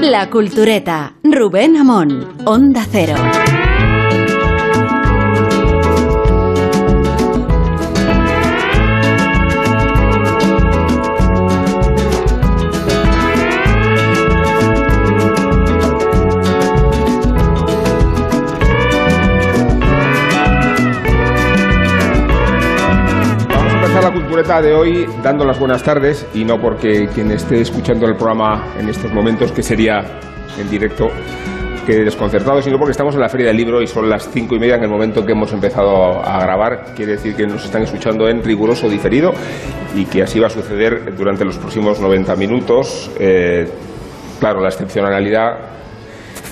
La Cultureta, Rubén Amón, Onda Cero. De hoy dando las buenas tardes y no porque quien esté escuchando el programa en estos momentos, que sería en directo, que desconcertado, sino porque estamos en la Feria del Libro y son las cinco y media en el momento en que hemos empezado a grabar. Quiere decir que nos están escuchando en riguroso diferido y que así va a suceder durante los próximos 90 minutos. Eh, claro, la excepcionalidad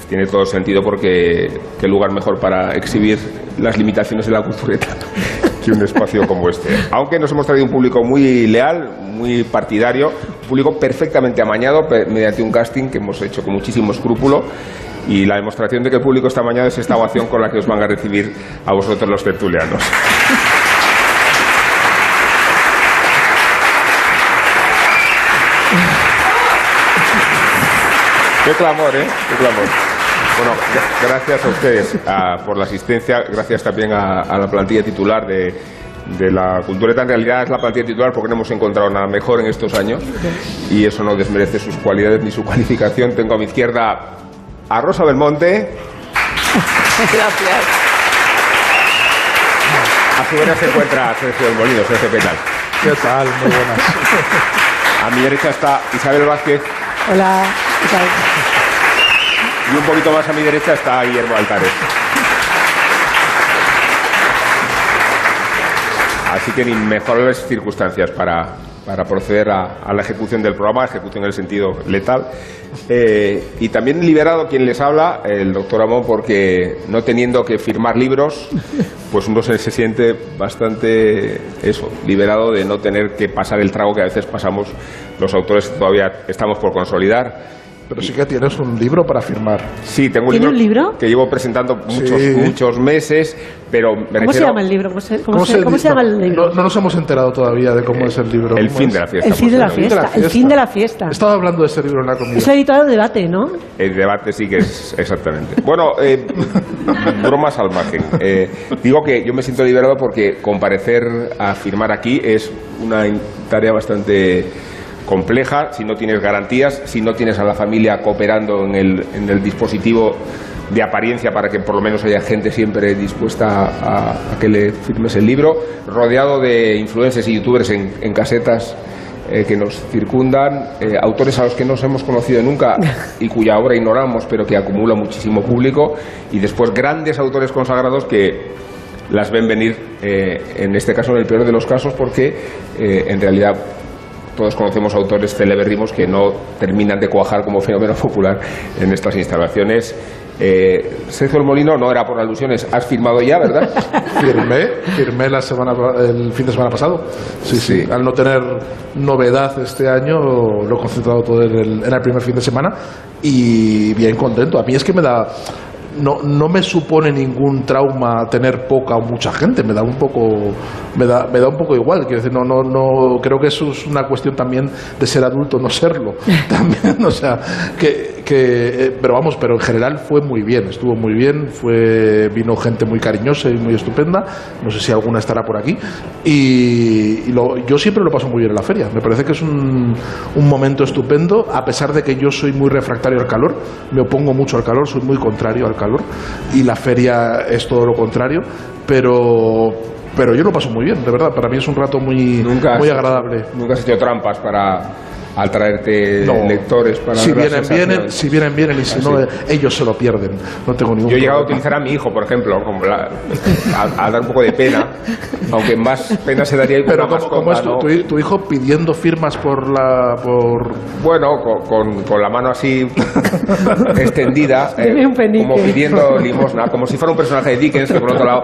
tiene todo sentido porque qué lugar mejor para exhibir las limitaciones de la cultureta que un espacio como este. Aunque nos hemos traído un público muy leal, muy partidario, un público perfectamente amañado mediante un casting que hemos hecho con muchísimo escrúpulo. Y la demostración de que el público está amañado es esta ovación con la que os van a recibir a vosotros los tertulianos. Qué clamor, ¿eh? Qué clamor. Bueno, gra- gracias a ustedes ah, por la asistencia, gracias también a, a la plantilla titular de, de la cultureta. En realidad es la plantilla titular porque no hemos encontrado nada mejor en estos años y eso no desmerece sus cualidades ni su cualificación. Tengo a mi izquierda a Rosa Belmonte, Gracias. a su derecha se encuentra Sergio del Molino. Sergio, ¿qué tal? ¿Qué tal? Muy buenas. A mi derecha está Isabel Vázquez Hola. ¿qué tal? Y un poquito más a mi derecha está Guillermo Altares. Así que ni mejores circunstancias para, para proceder a, la ejecución del programa, ejecución en el sentido letal. Eh, y también liberado quien les habla, el doctor Amón, porque no teniendo que firmar libros, pues uno se, se siente bastante eso, liberado de no tener que pasar el trago que a veces pasamos los autores que todavía estamos por consolidar. Pero sí que tienes un libro para firmar. Sí, tengo un ¿Tiene libro, un libro? que llevo presentando muchos, Sí. muchos meses, pero me ¿Cómo se llama el libro? ¿Cómo se, cómo se- cómo se llama el no, libro? No, no nos hemos enterado todavía de cómo es el libro. El ¿Cómo fin es? de la fiesta. El fin de la fiesta. El fin de la fiesta. He estado hablando de ese libro en la comida. Es editado de debate, ¿no? El debate sí que es exactamente. Bueno, eh, bromas al margen. Eh, digo que yo me siento liberado porque comparecer a firmar aquí es una tarea bastante compleja si no tienes garantías, si no tienes a la familia cooperando en el, en el dispositivo de apariencia para que por lo menos haya gente siempre dispuesta a, que le firmes el libro, rodeado de influencers y youtubers en, casetas eh, que nos circundan, eh, autores a los que no nos hemos conocido nunca y cuya obra ignoramos, pero que acumula muchísimo público, y después grandes autores consagrados que las ven venir, eh, en este caso en el peor de los casos, porque en realidad todos conocemos autores celebérrimos que no terminan de cuajar como fenómeno popular en estas instalaciones. Eh, Sergio El Molino, no era por alusiones, has firmado ya, ¿verdad? Firmé, firmé la semana, el fin de semana pasado. Sí, sí, Sí. Al no tener novedad este año, lo he concentrado todo en el, en el primer fin de semana y bien contento. A mí es que me da. No, no me supone ningún trauma tener poca o mucha gente, me da un poco, me da, me da un poco igual. Quiero decir, no, no, no, creo que eso es una cuestión también de ser adulto, no serlo. También, o sea, que, que, eh, pero vamos, pero en general fue muy bien, estuvo muy bien, fue, vino gente muy cariñosa y muy estupenda, no sé si alguna estará por aquí, y, y lo- yo siempre lo paso muy bien en la feria, me parece que es un, un momento estupendo, a pesar de que yo soy muy refractario al calor, me opongo mucho al calor, soy muy contrario al calor, y la feria es todo lo contrario, pero... Pero yo lo paso muy bien, de verdad. Para mí es un rato muy, Nunca muy hecho- agradable. Nunca has hecho trampas para atraerte No. lectores para si vienen, vienen, si vienen, vienen y si Ah, no, sí. ellos se lo pierden. No tengo ningún Yo he llegado a problema. utilizar a mi hijo, por ejemplo, como la- a, a dar un poco de pena, aunque más pena se daría Pero una ¿cómo, cómo mascota, es tu, ¿no? tu hi- tu hijo pidiendo firmas por la por Bueno, con, con- con la mano así extendida, eh, como pidiendo limosna, como si fuera un personaje de Dickens, que por otro lado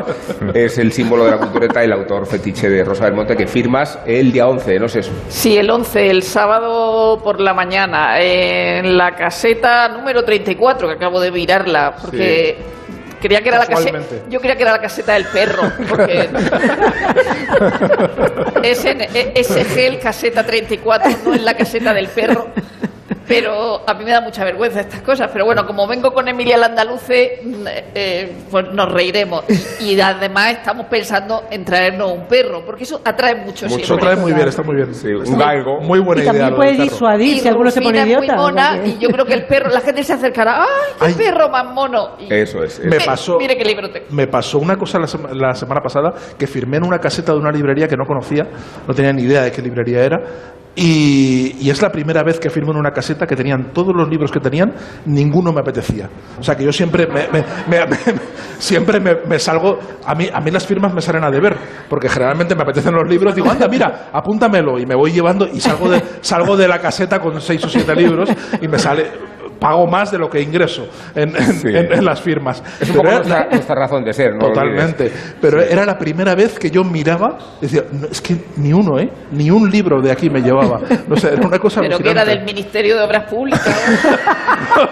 es el símbolo de la cultureta y el autor fetiche de Rosa del Monte, que firmas el día 11, no sé eso. Sí, el 11, el sábado por la mañana, en la caseta número 34, que acabo de mirarla, porque creía que era la caseta. Yo creía que era la caseta del perro, porque es en ESG el caseta 34, no en la caseta del perro. Pero a mí me da mucha vergüenza estas cosas. Pero bueno, como vengo con Emilia Landaluce, mm, eh, pues nos reiremos. Y además estamos pensando en traernos un perro, porque eso atrae mucho, Mucho Eso siempre. trae muy bien, está muy bien. Sí, un galgo. Muy buena y idea. también puede disuadir si alguno se pone idiota. muy mona y yo creo que el perro, la gente se acercará. ¡Ay, qué Ay. perro más mono! Y- Eso es. Me eso. pasó- Mire qué libro tengo. Me pasó una cosa la, sema- la semana pasada que firmé en una caseta de una librería que no conocía, no tenía ni idea de qué librería era. Y, es la primera vez que firmo en una caseta que tenían todos los libros que tenían, ninguno me apetecía. O sea que yo siempre me, me- me- siempre me salgo, a mí, a mí las firmas me salen a deber, porque generalmente me apetecen los libros, digo, anda, mira, apúntamelo, y me voy llevando y salgo de, salgo de la caseta con seis o siete libros y me sale, pago más de lo que ingreso en, en- Sí. en- en las firmas. Es un Pero poco era- nuestra, nuestra razón de ser, ¿no? Totalmente. Pero era la primera vez que yo miraba y decía, "No, es que ni uno, ¿eh? Ni un libro de aquí me llevaba. No sé, era una cosa Pero que era del Ministerio de Obras Públicas.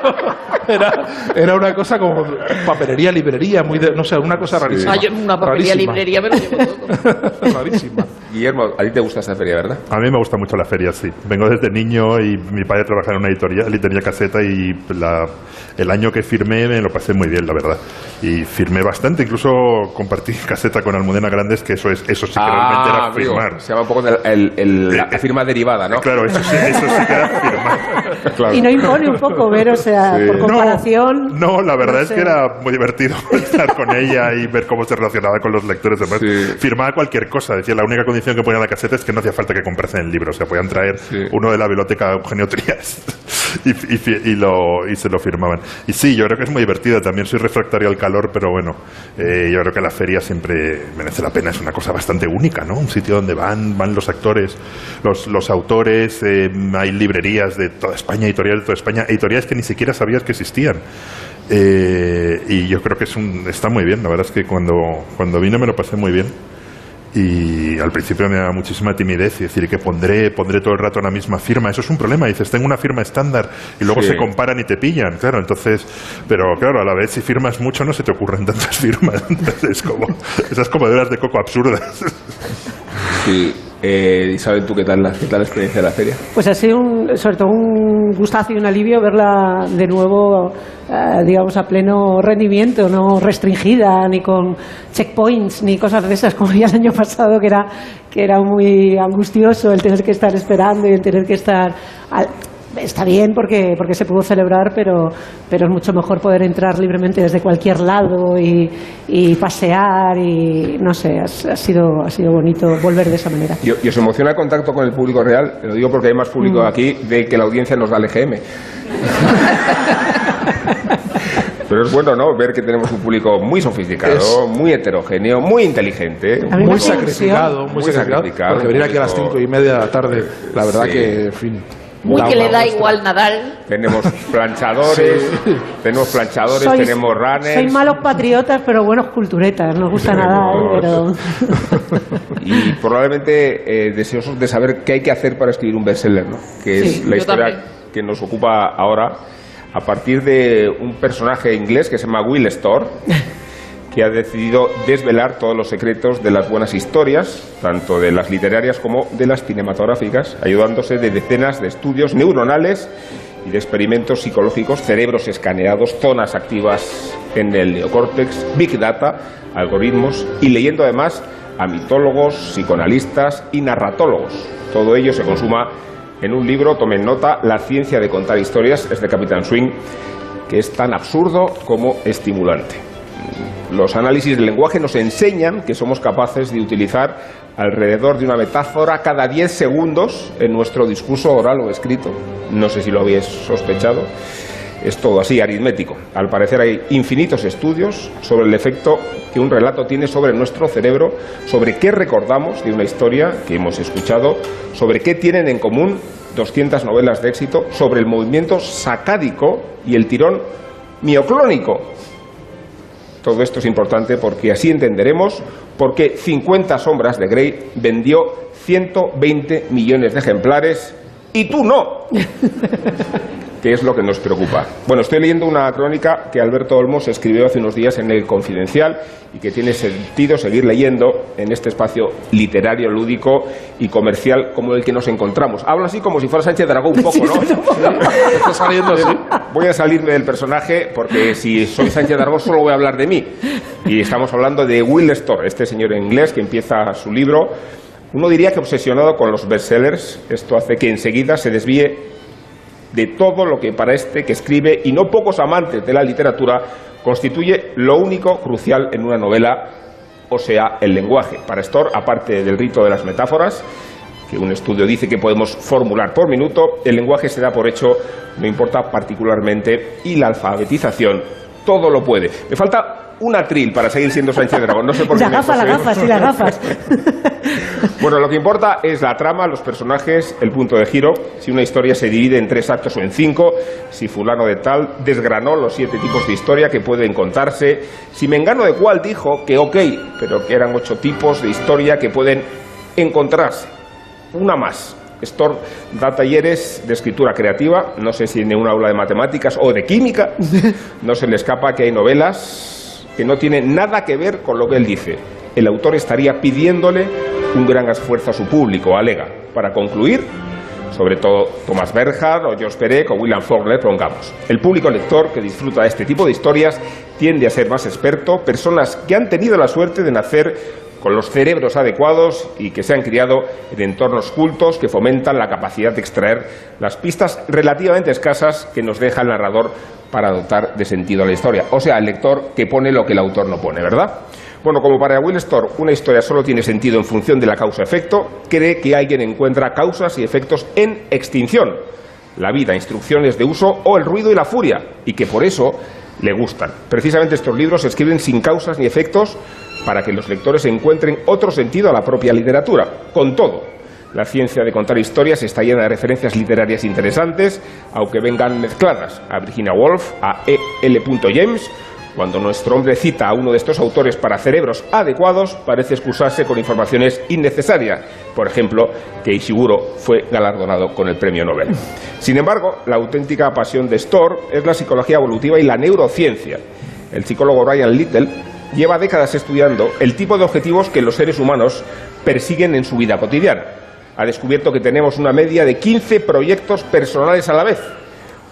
Era, era una cosa como papelería, librería, muy de- no sé, una cosa rarísima. Ah, yo en una papelería, Rarísima. librería me lo llevo todo. rarísima. Guillermo, a ti te gusta esta feria, ¿verdad? A mí me gusta mucho la feria, sí. Vengo desde niño y mi padre trabajaba en una editorial y tenía caseta y la- el año que firmé me lo pasé muy bien, la verdad. Y firmé bastante, incluso compartí caseta con Almudena Grandes, que eso es eso sí que realmente era Ah, amigo, firmar. Se llama un poco el- el- el- la, la firma derivada, ¿no? Claro, eso sí, eso sí que era firmar. Claro. Y no impone un poco ver, o sea, Sí. por No, comparación. No, la verdad no es sé. que era muy divertido estar con ella y ver cómo se relacionaba con los lectores. Además, Sí. firmaba cualquier cosa. Decía, la única condición que ponía en la caseta es que no hacía falta que comprasen el libro. O sea, podían traer Sí. uno de la biblioteca Eugenio Trías y, y y lo, y se lo firmaban. Y sí, yo creo que es muy divertida. También soy refractario al calor, pero bueno, eh, yo creo que la feria siempre merece la pena. Es una cosa bastante única, ¿no? Un sitio donde van, van los actores, los, los autores, eh, hay librerías de toda España, editoriales de toda España, editoriales que ni siquiera sabías que existían. Eh, y yo creo que es un, está muy bien. La verdad es que cuando, cuando vine me lo pasé muy bien. Y al principio me daba muchísima timidez y decir que pondré, pondré todo el rato la misma firma. Eso es un problema. Dices, tengo una firma estándar y luego Sí. se comparan y te pillan. Claro, entonces, pero claro, a la vez si firmas mucho no se te ocurren tantas firmas. Entonces, es como, esas comedoras de coco absurdas. Sí. Eh, Isabel, ¿tú qué tal, la, qué tal la experiencia de la feria? Pues ha sido un, sobre todo un gustazo y un alivio verla de nuevo, eh, digamos, a pleno rendimiento, no restringida, ni con checkpoints, ni cosas de esas, como ya el año pasado, que era, que era muy angustioso el tener que estar esperando y el tener que estar... al- Está bien porque, porque se pudo celebrar, pero, pero es mucho mejor poder entrar libremente desde cualquier lado y, y pasear y no sé, ha, ha sido, ha sido bonito volver de esa manera. ¿Y, y os emociona el contacto con el público real? Lo digo porque hay más público aquí de que la audiencia nos da el EGM. Pero es bueno, ¿no? Ver que tenemos un público muy sofisticado, Es- muy heterogéneo, muy inteligente. Muy sacrificado, muy, Muy sacrificado, sacrificado, Porque venir aquí a las cinco y media de la tarde, la verdad Sí. que, en fin. Muy que le da muestra. igual Nadal. Tenemos planchadores, tenemos planchadores, Sois- tenemos runners. Sois malos patriotas, pero buenos culturetas. Nos gusta Tenemos- pero... y probablemente eh, deseosos de saber qué hay que hacer para escribir un bestseller, ¿no? que Sí, es la historia también. que nos ocupa ahora a partir de un personaje inglés que se llama Will Storr, que ha decidido desvelar todos los secretos de las buenas historias, tanto de las literarias como de las cinematográficas, ayudándose de decenas de estudios neuronales y de experimentos psicológicos, cerebros escaneados, zonas activas en el neocórtex, big data, algoritmos y leyendo además a mitólogos, psicoanalistas y narratólogos. Todo ello se consuma en un libro, tomen nota, La ciencia de contar historias, es de Capitán Swing, que es tan absurdo como estimulante. Los análisis del lenguaje nos enseñan que somos capaces de utilizar alrededor de una metáfora cada 10 segundos en nuestro discurso oral o escrito. No sé si lo habéis sospechado. Es todo así, aritmético. Al parecer hay infinitos estudios sobre el efecto que un relato tiene sobre nuestro cerebro, sobre qué recordamos de una historia que hemos escuchado, sobre qué tienen en común 200 novelas de éxito, sobre el movimiento sacádico y el tirón mioclónico todo esto es importante porque así entenderemos por qué 50 sombras de Grey vendió 120 millones de ejemplares y tú no. que es lo que nos preocupa. Bueno, estoy leyendo una crónica que Alberto Olmos escribió hace unos días en el Confidencial y que tiene sentido seguir leyendo en este espacio literario, lúdico y comercial como el que nos encontramos. Hablo así como si fuera Sánchez Dragón un poco, ¿no? Está saliendo así. Voy a salirme del personaje porque si soy Sánchez Dragón solo voy a hablar de mí. Y estamos hablando de Will Storr, este señor inglés que empieza su libro. Uno diría que obsesionado con los bestsellers, esto hace que enseguida se desvíe de todo lo que para este que escribe, y no pocos amantes de la literatura, constituye lo único crucial en una novela, o sea, el lenguaje. Para Storr, aparte del rito de las metáforas, que un estudio dice que podemos formular por minuto, el lenguaje se da por hecho, no importa particularmente, y la alfabetización todo lo puede. Me falta un atril para seguir siendo Sánchez Dragón. No sé por qué. La me gafa, la gafa, sí, las gafas. Bueno, lo que importa es la trama, los personajes, el punto de giro. Si una historia se divide en tres actos o en cinco, si fulano de tal desgranó los siete tipos de historia que pueden contarse, si Mengano de cuál dijo que ok, pero que eran ocho tipos de historia que pueden encontrarse. Una más. Storr da talleres de escritura creativa, no sé si en un aula de matemáticas o de química. No se le escapa que hay novelas que no tienen nada que ver con lo que él dice. El autor estaría pidiéndole un gran esfuerzo a su público, alega. Para concluir, sobre todo Thomas Bernhard o George Perec o William Faulkner, pongamos. El público lector que disfruta de este tipo de historias tiende a ser más experto, personas que han tenido la suerte de nacer con los cerebros adecuados y que se han criado en entornos cultos que fomentan la capacidad de extraer las pistas relativamente escasas que nos deja el narrador para dotar de sentido a la historia. O sea, el lector que pone lo que el autor no pone, ¿verdad? Bueno, como para Will Storr una historia solo tiene sentido en función de la causa-efecto, cree que alguien encuentra causas y efectos en extinción. La vida, instrucciones de uso o el ruido y la furia, y que por eso le gustan. Precisamente estos libros se escriben sin causas ni efectos para que los lectores encuentren otro sentido a la propia literatura. Con todo, la ciencia de contar historias está llena de referencias literarias interesantes, aunque vengan mezcladas. A Virginia Woolf, a E. L. James, cuando nuestro hombre cita a uno de estos autores para cerebros adecuados, parece excusarse con informaciones innecesarias. Por ejemplo, que Ishiguro fue galardonado con el premio Nobel. Sin embargo, la auténtica pasión de Storr es la psicología evolutiva y la neurociencia. El psicólogo Brian Little lleva décadas estudiando el tipo de objetivos que los seres humanos persiguen en su vida cotidiana. Ha descubierto que tenemos una media de 15 proyectos personales a la vez.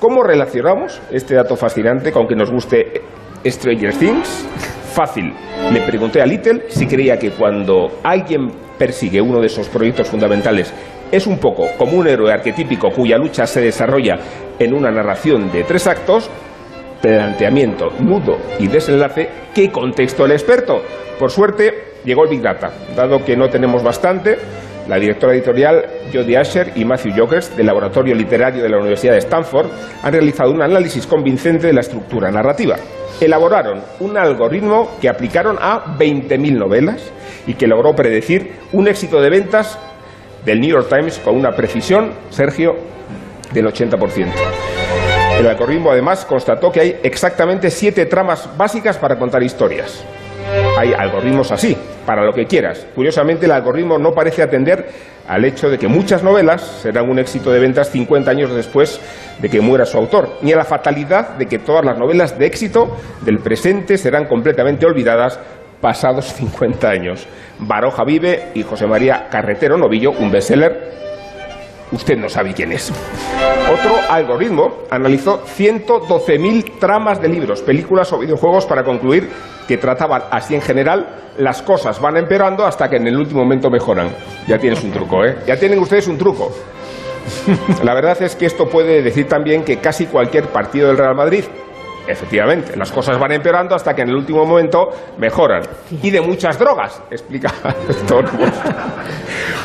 ¿Cómo relacionamos este dato fascinante con que nos guste Stranger Things? Fácil. Le pregunté a Little si creía que cuando alguien persigue uno de esos proyectos fundamentales es un poco como un héroe arquetípico cuya lucha se desarrolla en una narración de tres actos, planteamiento, nudo y desenlace, ¿qué contexto el experto? Por suerte, llegó el Big Data, dado que no tenemos bastante. La directora editorial Jodie Asher y Matthew Jokers del Laboratorio Literario de la Universidad de Stanford han realizado un análisis convincente de la estructura narrativa. Elaboraron un algoritmo que aplicaron a 20.000 novelas y que logró predecir un éxito de ventas del New York Times con una precisión, Sergio, del 80%. El algoritmo además constató que hay exactamente siete tramas básicas para contar historias. Hay algoritmos así, para lo que quieras. Curiosamente, el algoritmo no parece atender al hecho de que muchas novelas serán un éxito de ventas 50 años después de que muera su autor, ni a la fatalidad de que todas las novelas de éxito del presente serán completamente olvidadas pasados 50 años. Baroja Vive y José María Carretero Novillo, un bestseller, usted no sabe quién es. Otro algoritmo analizó 112.000 tramas de libros, películas o videojuegos para concluir que trataban así en general, las cosas van empeorando hasta que en el último momento mejoran. Ya tienes un truco, ¿eh? Ya tienen ustedes un truco. La verdad es que esto puede decir también que casi cualquier partido del Real Madrid, efectivamente, las cosas van empeorando hasta que en el último momento mejoran. Y de muchas drogas, explica Tormos.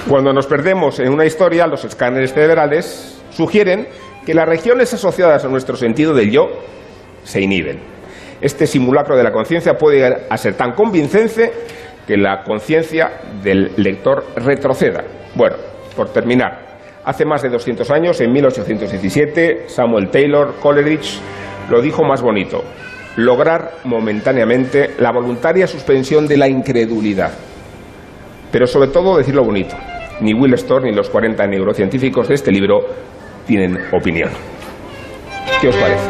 Cuando nos perdemos en una historia, los escáneres cerebrales sugieren que las regiones asociadas a nuestro sentido del yo se inhiben. Este simulacro de la conciencia puede llegar a ser tan convincente que la conciencia del lector retroceda. Bueno, por terminar, hace más de 200 años, en 1817, Samuel Taylor Coleridge lo dijo más bonito, lograr momentáneamente la voluntaria suspensión de la incredulidad. Pero sobre todo decirlo bonito, ni Will Storr ni los 40 neurocientíficos de este libro tienen opinión. ¿Qué os parece?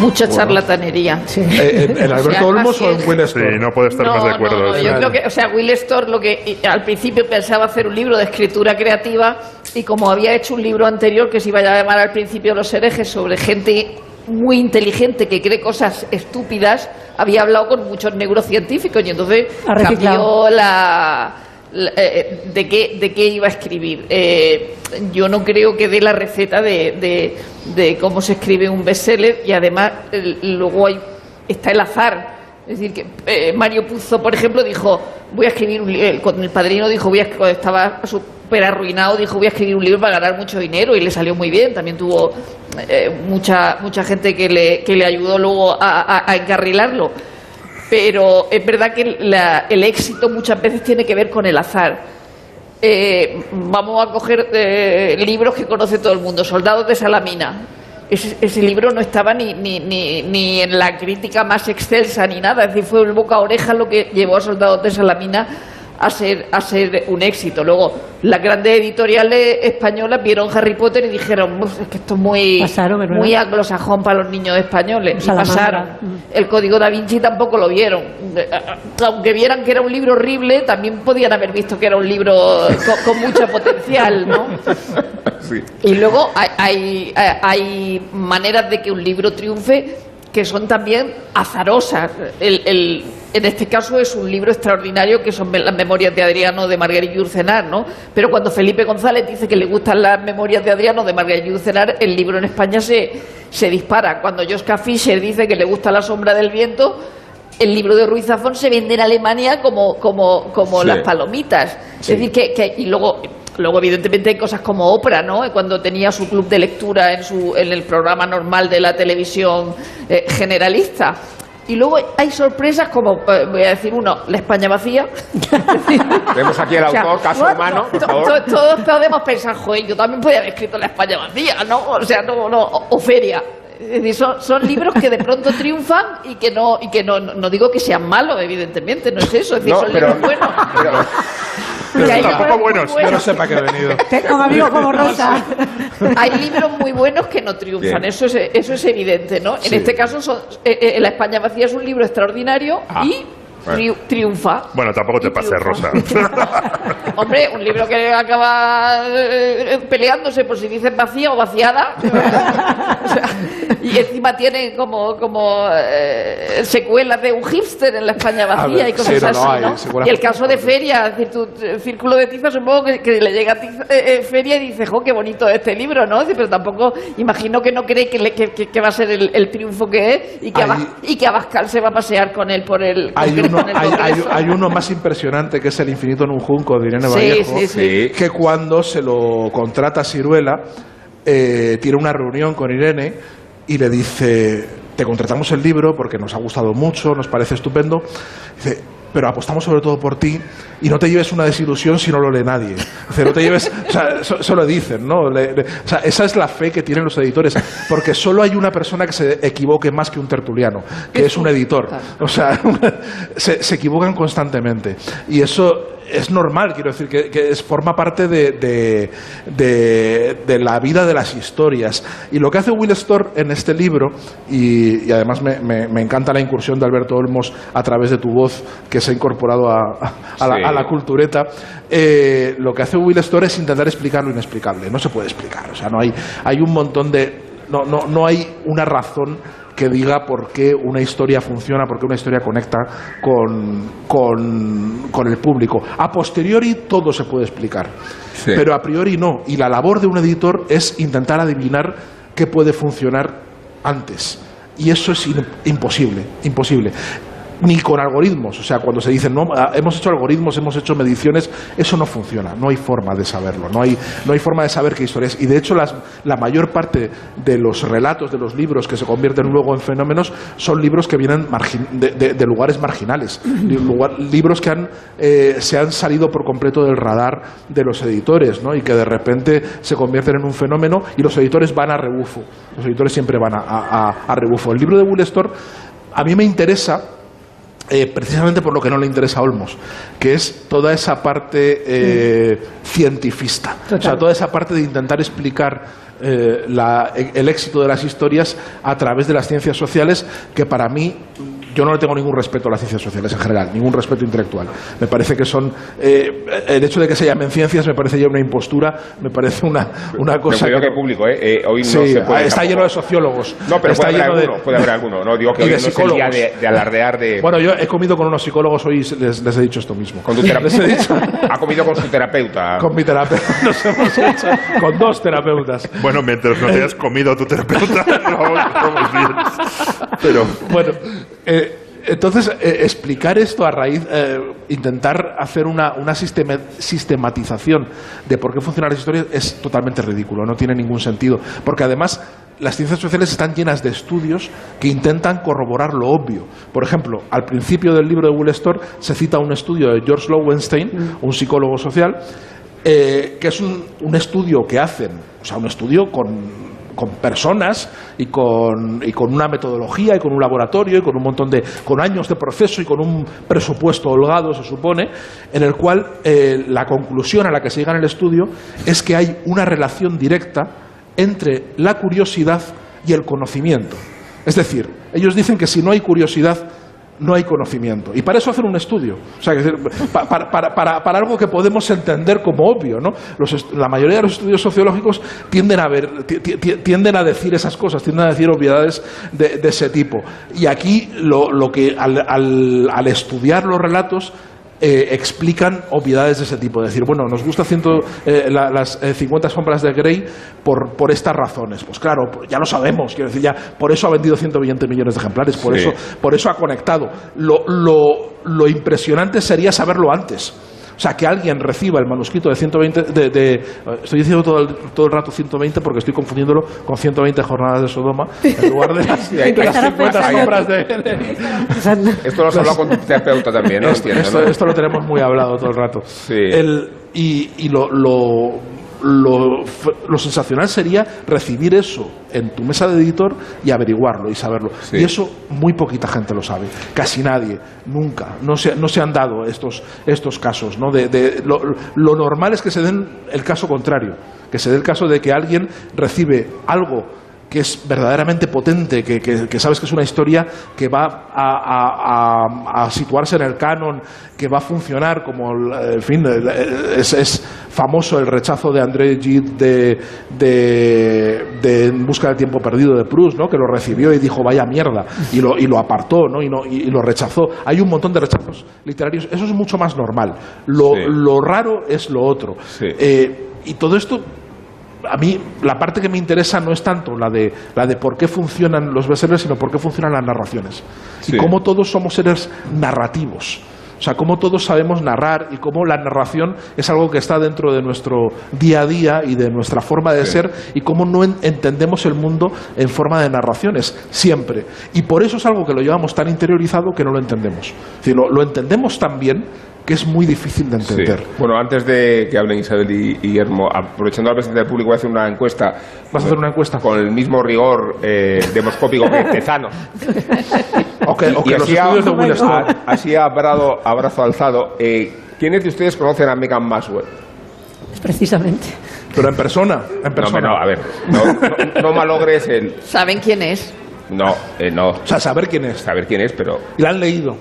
Mucha charlatanería. Eh, ¿En, en Alberto O sea, Olmos o en. Will Sí, Storr? no puedo estar No, más de acuerdo. no, yo creo que, o sea, Will Storr lo que al principio pensaba hacer un libro de escritura creativa y como había hecho un libro anterior que se iba a llamar al principio Los herejes sobre gente muy inteligente que cree cosas estúpidas, había hablado con muchos neurocientíficos y entonces cambió la, la- eh, de qué de qué iba a escribir. Eh, yo no creo que dé la receta de, de- de cómo se escribe un bestseller y además el- luego hay, está el azar. Es decir, que eh, Mario Puzo, por ejemplo, dijo, voy a escribir un libro, con el padrino dijo, voy a, cuando estaba súper arruinado, dijo, voy a escribir un libro para ganar mucho dinero y le salió muy bien. También tuvo eh, mucha, mucha gente que le, que le ayudó luego a, encarrilarlo pero es verdad que la- el éxito muchas veces tiene que ver con el azar. Eh, vamos a coger eh, libros que conoce todo el mundo, Soldados de Salamina. Ese, ese libro no estaba ni, ni, ni, ni en la crítica más excelsa ni nada, es decir, fue el boca a oreja lo que llevó a Soldados de Salamina a ser, a ser un éxito. Luego, las grandes editoriales españolas vieron Harry Potter y dijeron, "Uf, es que esto es muy, Pasaron, muy anglosajón para los niños españoles. Y pasaron. Mm. El código da Vinci tampoco lo vieron. Eh, Aunque vieran que era un libro horrible, también podían haber visto que era un libro con, con mucho potencial, ¿no? Sí. Y luego hay, hay, eh, hay maneras de que un libro triunfe que son también azarosas. El, el- en este caso es un libro extraordinario que son las memorias de Adriano de Margarita Urcenar, ¿no? Pero cuando Felipe González dice que le gustan las memorias de Adriano de Margarita Urcenar, el libro en España se, se dispara. Cuando Joschka Fischer dice que le gusta La sombra del viento, el libro de Ruiz Zafón se vende en Alemania como, como, como Sí. las palomitas. Sí. Es decir, que, que- y luego luego evidentemente hay cosas como Oprah no cuando tenía su club de lectura en su en el programa normal de la televisión eh, generalista y luego hay sorpresas como eh, voy a decir uno la España vacía Vemos aquí el O sea, autor, caso humano, por favor. to- Todos podemos pensar, joder, yo también podía haber escrito La España vacía, ¿no? O sea, no, no, o, o Feria. Es decir, son, son libros que de pronto triunfan y que no, y que no, no, no digo que sean malos, evidentemente, no es eso, es decir, No, son pero- libros buenos. pero- Y hay tampoco libros muy buenos. Yo no sé para qué he venido. Tengo amigos como Rosa. Hay libros muy buenos que no triunfan, Bien. eso es, eso es evidente, ¿no? En este caso, son, eh, eh, La España vacía es un libro extraordinario Ah, y. tri- triunfa. Bueno, tampoco te pases, Rosa. Hombre, un libro que acaba eh, peleándose por si dices vacía o vaciada. O sea, y encima tiene como, como eh, secuelas de un hipster en la España vacía ver, y cosas sí, no, no, así, hay ¿no? Y el caso de Feria, es decir, tu eh, círculo de tiza, supongo que, que le llega a Tiza- eh, Feria y dice, jo, qué bonito este libro, ¿no? Pero tampoco, imagino que no cree que, le- que, que- que va a ser el, el triunfo que es y que, Hay- Abas- y que Abascal se va a pasear con él por el Hay uno, hay, hay- uno más impresionante que es El infinito en un junco de Irene Sí, Vallejo, sí, sí. Sí. que cuando se lo contrata Ciruela, eh, tiene una reunión con Irene y le dice, te contratamos el libro porque nos ha gustado mucho, nos parece estupendo, dice, pero apostamos sobre todo por ti y no te lleves una desilusión si no lo lee nadie. Dice, no te lleves, o sea, eso, eso lo dicen, ¿no? Le- le- o sea, esa es la fe que tienen los editores, porque solo hay una persona que se equivoque más que un tertuliano, que es un editor. O sea, se, se equivocan constantemente. Y eso es normal, quiero decir, que, que es, forma parte de, de- de- de la vida de las historias. Y lo que hace Will Storr en este libro, y, y además me, me- me encanta la incursión de Alberto Olmos a través de tu voz, que se ha incorporado a, a la, Sí. a la cultureta, eh, lo que hace Will Storr es intentar explicar lo inexplicable. No se puede explicar. O sea, no hay, hay un montón de... No, no, no hay una razón que diga por qué una historia funciona, por qué una historia conecta con, con, con el público. A posteriori todo se puede explicar, Sí. pero a priori no. Y la labor de un editor es intentar adivinar qué puede funcionar antes. Y eso es imposible, imposible. Ni con algoritmos, o sea, cuando se dicen, no, ah, hemos hecho algoritmos, hemos hecho mediciones, eso no funciona, no hay forma de saberlo, no hay, no hay forma de saber qué historias. Y de hecho, las, la mayor parte de los relatos, de los libros que se convierten luego en fenómenos, son libros que vienen margin- de, de- de lugares marginales, lugar- libros que han, eh, se han salido por completo del radar de los editores, ¿no? y que de repente se convierten en un fenómeno y los editores van a rebufo, los editores siempre van a, a- a- a rebufo. El libro de Will Storr a mí me interesa eh, precisamente por lo que no le interesa a Olmos, que es toda esa parte eh, cientifista, o sea, toda esa parte de intentar explicar eh, la- el éxito de las historias a través de las ciencias sociales, que para mí yo no le tengo ningún respeto a las ciencias sociales en general, ningún respeto intelectual. Me parece que son. eh, el hecho de que se llamen ciencias me parece ya una impostura, me parece una, una cosa. cuidado que que público, ¿eh? Eh, hoy no Sí, se puede. está tampoco. lleno de sociólogos. No, pero está puede haber lleno de- alguno, puede haber alguno. No, digo que hoy de no es el día de, de alardear de... Bueno, yo he comido con unos psicólogos hoy y les, les he dicho esto mismo. con tu terapeuta. dicho, Ha comido con su terapeuta. con mi terapeuta. Nos hemos hecho con dos terapeutas. Bueno, mientras no te hayas comido a tu terapeuta, vamos, vamos bien. Pero, Bueno, eh, entonces eh, explicar esto a raíz, eh, intentar hacer una, una sistema- sistematización de por qué funcionan las historias es totalmente ridículo, no tiene ningún sentido. Porque además las ciencias sociales están llenas de estudios que intentan corroborar lo obvio. Por ejemplo, al principio del libro de Will Storr se cita un estudio de George Lowenstein, un psicólogo social, eh, que es un, un estudio que hacen, o sea, un estudio con con personas y con, y con una metodología y con un laboratorio y con un montón de con años de proceso y con un presupuesto holgado se supone en el cual eh, la conclusión a la que se en el estudio es que hay una relación directa entre la curiosidad y el conocimiento. Es decir ellos dicen que si no hay curiosidad no hay conocimiento. Y para eso hacen un estudio. O sea, decir, pa- para, para- para- para algo que podemos entender como obvio. ¿no? Los la mayoría de los estudios sociológicos tienden a, ver, ti- ti- ti- tienden a decir esas cosas, tienden a decir obviedades de, de ese tipo. Y aquí lo, lo que al, al- al estudiar los relatos eh, explican obviedades de ese tipo. Es decir, bueno, nos gusta ciento, eh, la- las eh, 50 sombras de Grey por, por estas razones. Pues claro, ya lo sabemos. Quiero decir, ya por eso ha vendido 120 millones de ejemplares, por, Sí. eso, por eso ha conectado. Lo, lo- lo impresionante sería saberlo antes. O sea, que alguien reciba el manuscrito de 120... De, de- estoy diciendo todo el, todo el rato 120 porque estoy confundiéndolo con 120 jornadas de Sodoma en lugar de las, de las hay- 50 hay- sombras de... Esto lo has hablado con tu terapeuta también, ¿no? esto, Entiendo, esto- ¿no? esto lo tenemos muy hablado todo el rato. Sí. El- y y lo, lo, lo lo sensacional sería recibir eso en tu mesa de editor y averiguarlo y saberlo. Sí. Y eso muy poquita gente lo sabe. Casi nadie, nunca. No se, no se han dado estos, estos casos. ¿no? De, de- lo, lo normal es que se den el caso contrario. Que se dé el caso de que alguien recibe algo que es verdaderamente potente, que, que- que sabes que es una historia que va a, a- a- a situarse en el canon, que va a funcionar como, el- en fin, es, es famoso el rechazo de André Gide de, de, de En busca del tiempo perdido de Proust, ¿no? que lo recibió y dijo vaya mierda, y lo, y lo apartó ¿no? Y, no- y- y lo rechazó. Hay un montón de rechazos literarios, eso es mucho más normal. Lo, Sí. lo raro es lo otro. Sí. Eh, y todo esto a mí la parte que me interesa no es tanto la de, la de por qué funcionan los bestsellers, sino por qué funcionan las narraciones. Sí. Y cómo todos somos seres narrativos. O sea, cómo todos sabemos narrar y cómo la narración es algo que está dentro de nuestro día a día y de nuestra forma de Sí. ser y cómo no en- entendemos el mundo en forma de narraciones, siempre. Y por eso es algo que lo llevamos tan interiorizado que no lo entendemos. Es decir, lo, lo entendemos tan bien que es muy difícil de Sí. entender. Bueno, antes de que hablen Isabel y, Guillermo, aprovechando la presencia del público, voy a hacer una encuesta. ¿Vas a hacer una encuesta? Con el mismo rigor eh, demoscópico que Tezano. O que, o Y así a- estudios de Will Storr. a- así a brado- abrazo alzado. Eh, ¿Quiénes de ustedes conocen a Megan Maswell? precisamente. Pero en persona, en No, persona. hombre, no, a ver, no, no- no malogres el... ¿Saben quién es? No, eh, no, O sea, saber quién es. saber quién es, pero... Y la han leído.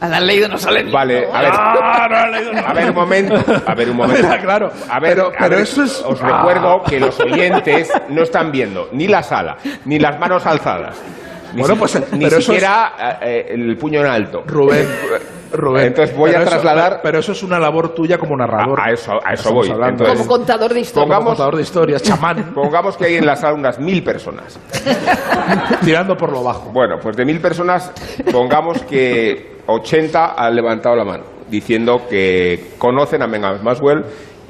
Han leído, no sale ni- Vale, a ver, Ah, no la han leído. no. a ver un momento, a ver un momento. claro. A ver, pero, a ver, eso es. Os Ah. recuerdo que los oyentes no están viendo ni la sala, ni las manos alzadas. Ni, Bueno, si- pues, ni pero eso siquiera eh, el puño en alto. Rubén. Rubén. Entonces voy Pero a eso- trasladar- pero eso es una labor tuya como narrador. A, a eso, a eso voy. Entonces, Como contador de historia. Como pongamos- contador de historias, chamán, pongamos que hay en la sala unas mil personas. tirando por lo bajo. Bueno, pues de mil personas, pongamos que 80 han levantado la mano, diciendo que conocen a Megan Maswell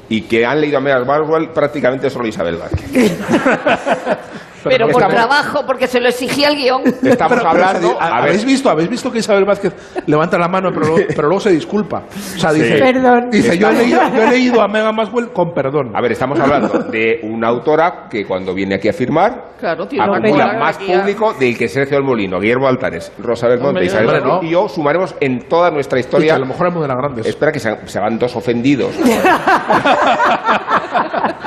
y que han leído a Megan Maswell prácticamente solo Isabel Vázquez. Pero por estamos- trabajo, porque se lo exigía el guion. Estamos Pero- pero hablando... a ver, ¿Habéis visto? ¿Habéis visto que Isabel Vázquez levanta la mano pero, luego- pero luego se disculpa? O sea, dice, Perdón. dice yo, he leído, yo he leído a Megan Maswell con perdón. A ver, estamos hablando de una autora que cuando viene aquí a firmar Claro, tiene acumula más público del que Sergio del Molino, Guillermo Altares, Rosa Belmonte, Hombre, Isabel Vázquez no. y yo sumaremos en toda nuestra Y que historia. a lo mejor es muy de las grandes. Espera que se, se hagan dos ofendidos.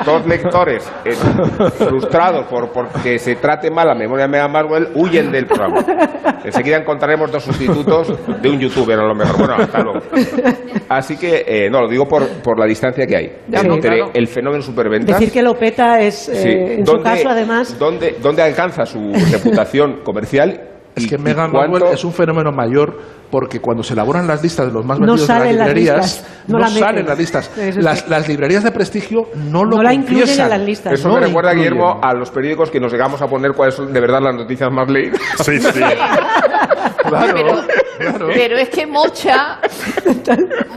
dos lectores eh, frustrados por porque se trate mal la memoria de Meghan Markle huyen del programa. Enseguida encontraremos dos sustitutos de un youtuber a lo mejor. Bueno, hasta luego. Así que, eh, no, lo digo por, por la distancia que hay Ya, entre claro. el fenómeno superventas. Decir que lo peta es, eh, Sí. en su ¿Dónde- caso, además, ¿dónde, ¿Dónde alcanza su reputación comercial? Es y- que cuánto- Markle es un fenómeno mayor porque cuando se elaboran las listas de los más No vendidos de las librerías, listas, no no, la salen las listas. Las, las librerías de prestigio no lo no la incluyen en las listas. Eso No me recuerda, incluyen. Guillermo, a los periódicos que nos llegamos a poner cuáles son de verdad las noticias más leídas. Sí, sí. Claro, Pero, claro. pero es que Mocha,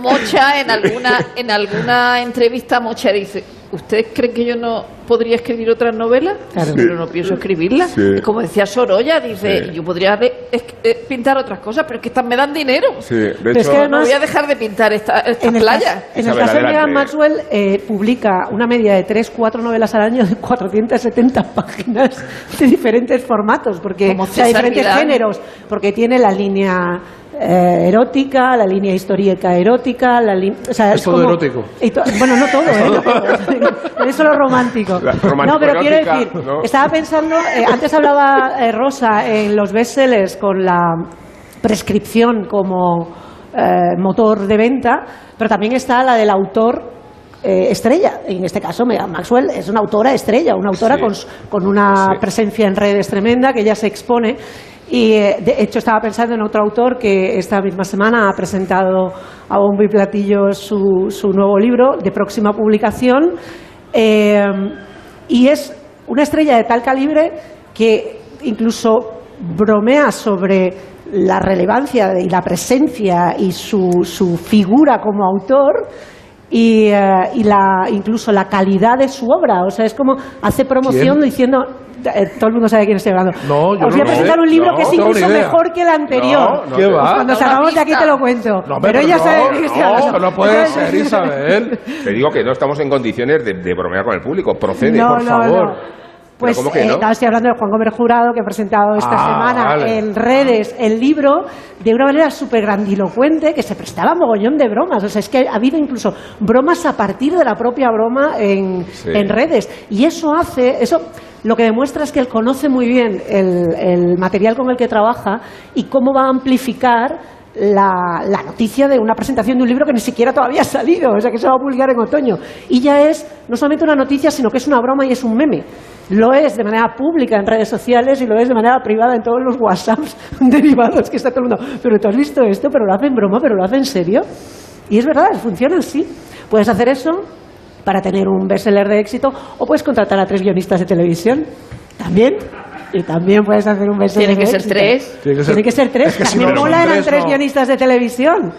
Mocha en alguna, en alguna entrevista Mocha dice, ¿ustedes creen que yo no podría escribir otra novela? Claro. Pero no pienso escribirla. Sí. Como decía Sorolla, dice, Sí. yo podría eh, pintar otras cosas, pero es que estas me dan dinero. Sí, de es No voy a dejar de pintar esta, En el, caso, en el caso de. Meghan Maxwell, eh, publica una media de 3, 4 novelas al año de 470 páginas de diferentes formatos, porque, Como o sea, diferentes Vidal. géneros, porque tiene la línea eh, erótica, la línea histórica erótica, la lin- o sea, Es todo como- erótico. y to- bueno, no todo, ¿eh? No es solo romántico. No, pero quiero decir, ¿no? estaba pensando, eh, antes hablaba eh, Rosa en los bestsellers con la prescripción como eh, motor de venta, pero también está la del autor eh, estrella. En este caso, Meghan Maxwell es una autora estrella, una autora Sí. con, con una Sí. presencia en redes tremenda que ya se expone. Y eh, de hecho estaba pensando en otro autor que esta misma semana ha presentado a bombo y platillo su, su nuevo libro de próxima publicación. Eh, y es una estrella de tal calibre que incluso bromea sobre la relevancia y la presencia y su, su figura como autor y, eh, y la, incluso la calidad de su obra. O sea, es como hace promoción ¿Quién? diciendo... eh, todo el mundo sabe de quién estoy hablando. No, yo Os no voy a presentar sé. un libro No, que es no incluso mejor que el anterior. No, no ¿Qué te- va? Cuando No, salgamos de aquí te lo cuento. No, hombre, pero ella no, sabe de qué estoy no, hablando. no puede Entonces- ser, Isabel. Te digo que no estamos en condiciones de, de bromear con el público. Procede, no, por no, favor. Pues ¿cómo que eh, no? no, estoy hablando de Juan Gómez Jurado, que ha presentado esta Ah, semana vale. en redes el libro de una manera súper grandilocuente que se prestaba mogollón de bromas. O sea, es que ha habido incluso bromas a partir de la propia broma en, Sí. en redes. Y eso hace, eso lo que demuestra es que él conoce muy bien el, el material con el que trabaja y cómo va a amplificar la, noticia de una presentación de un libro que ni siquiera todavía ha salido, o sea que se va a publicar en otoño. Y ya es no solamente una noticia, sino que es una broma y es un meme. Lo es de manera pública en redes sociales y lo es de manera privada en todos los WhatsApps derivados que está todo el mundo. Pero tú has visto esto, pero lo hacen broma, pero lo hacen en serio. Y es verdad, funciona así. Puedes hacer eso para tener un bestseller de éxito o puedes contratar a tres guionistas de televisión. También. Y también puedes hacer un bestseller Tienen que ser tres. Tiene que ser- Tiene que ser tres. Es que si Carmen no Mola eran tres, tres no. guionistas de televisión.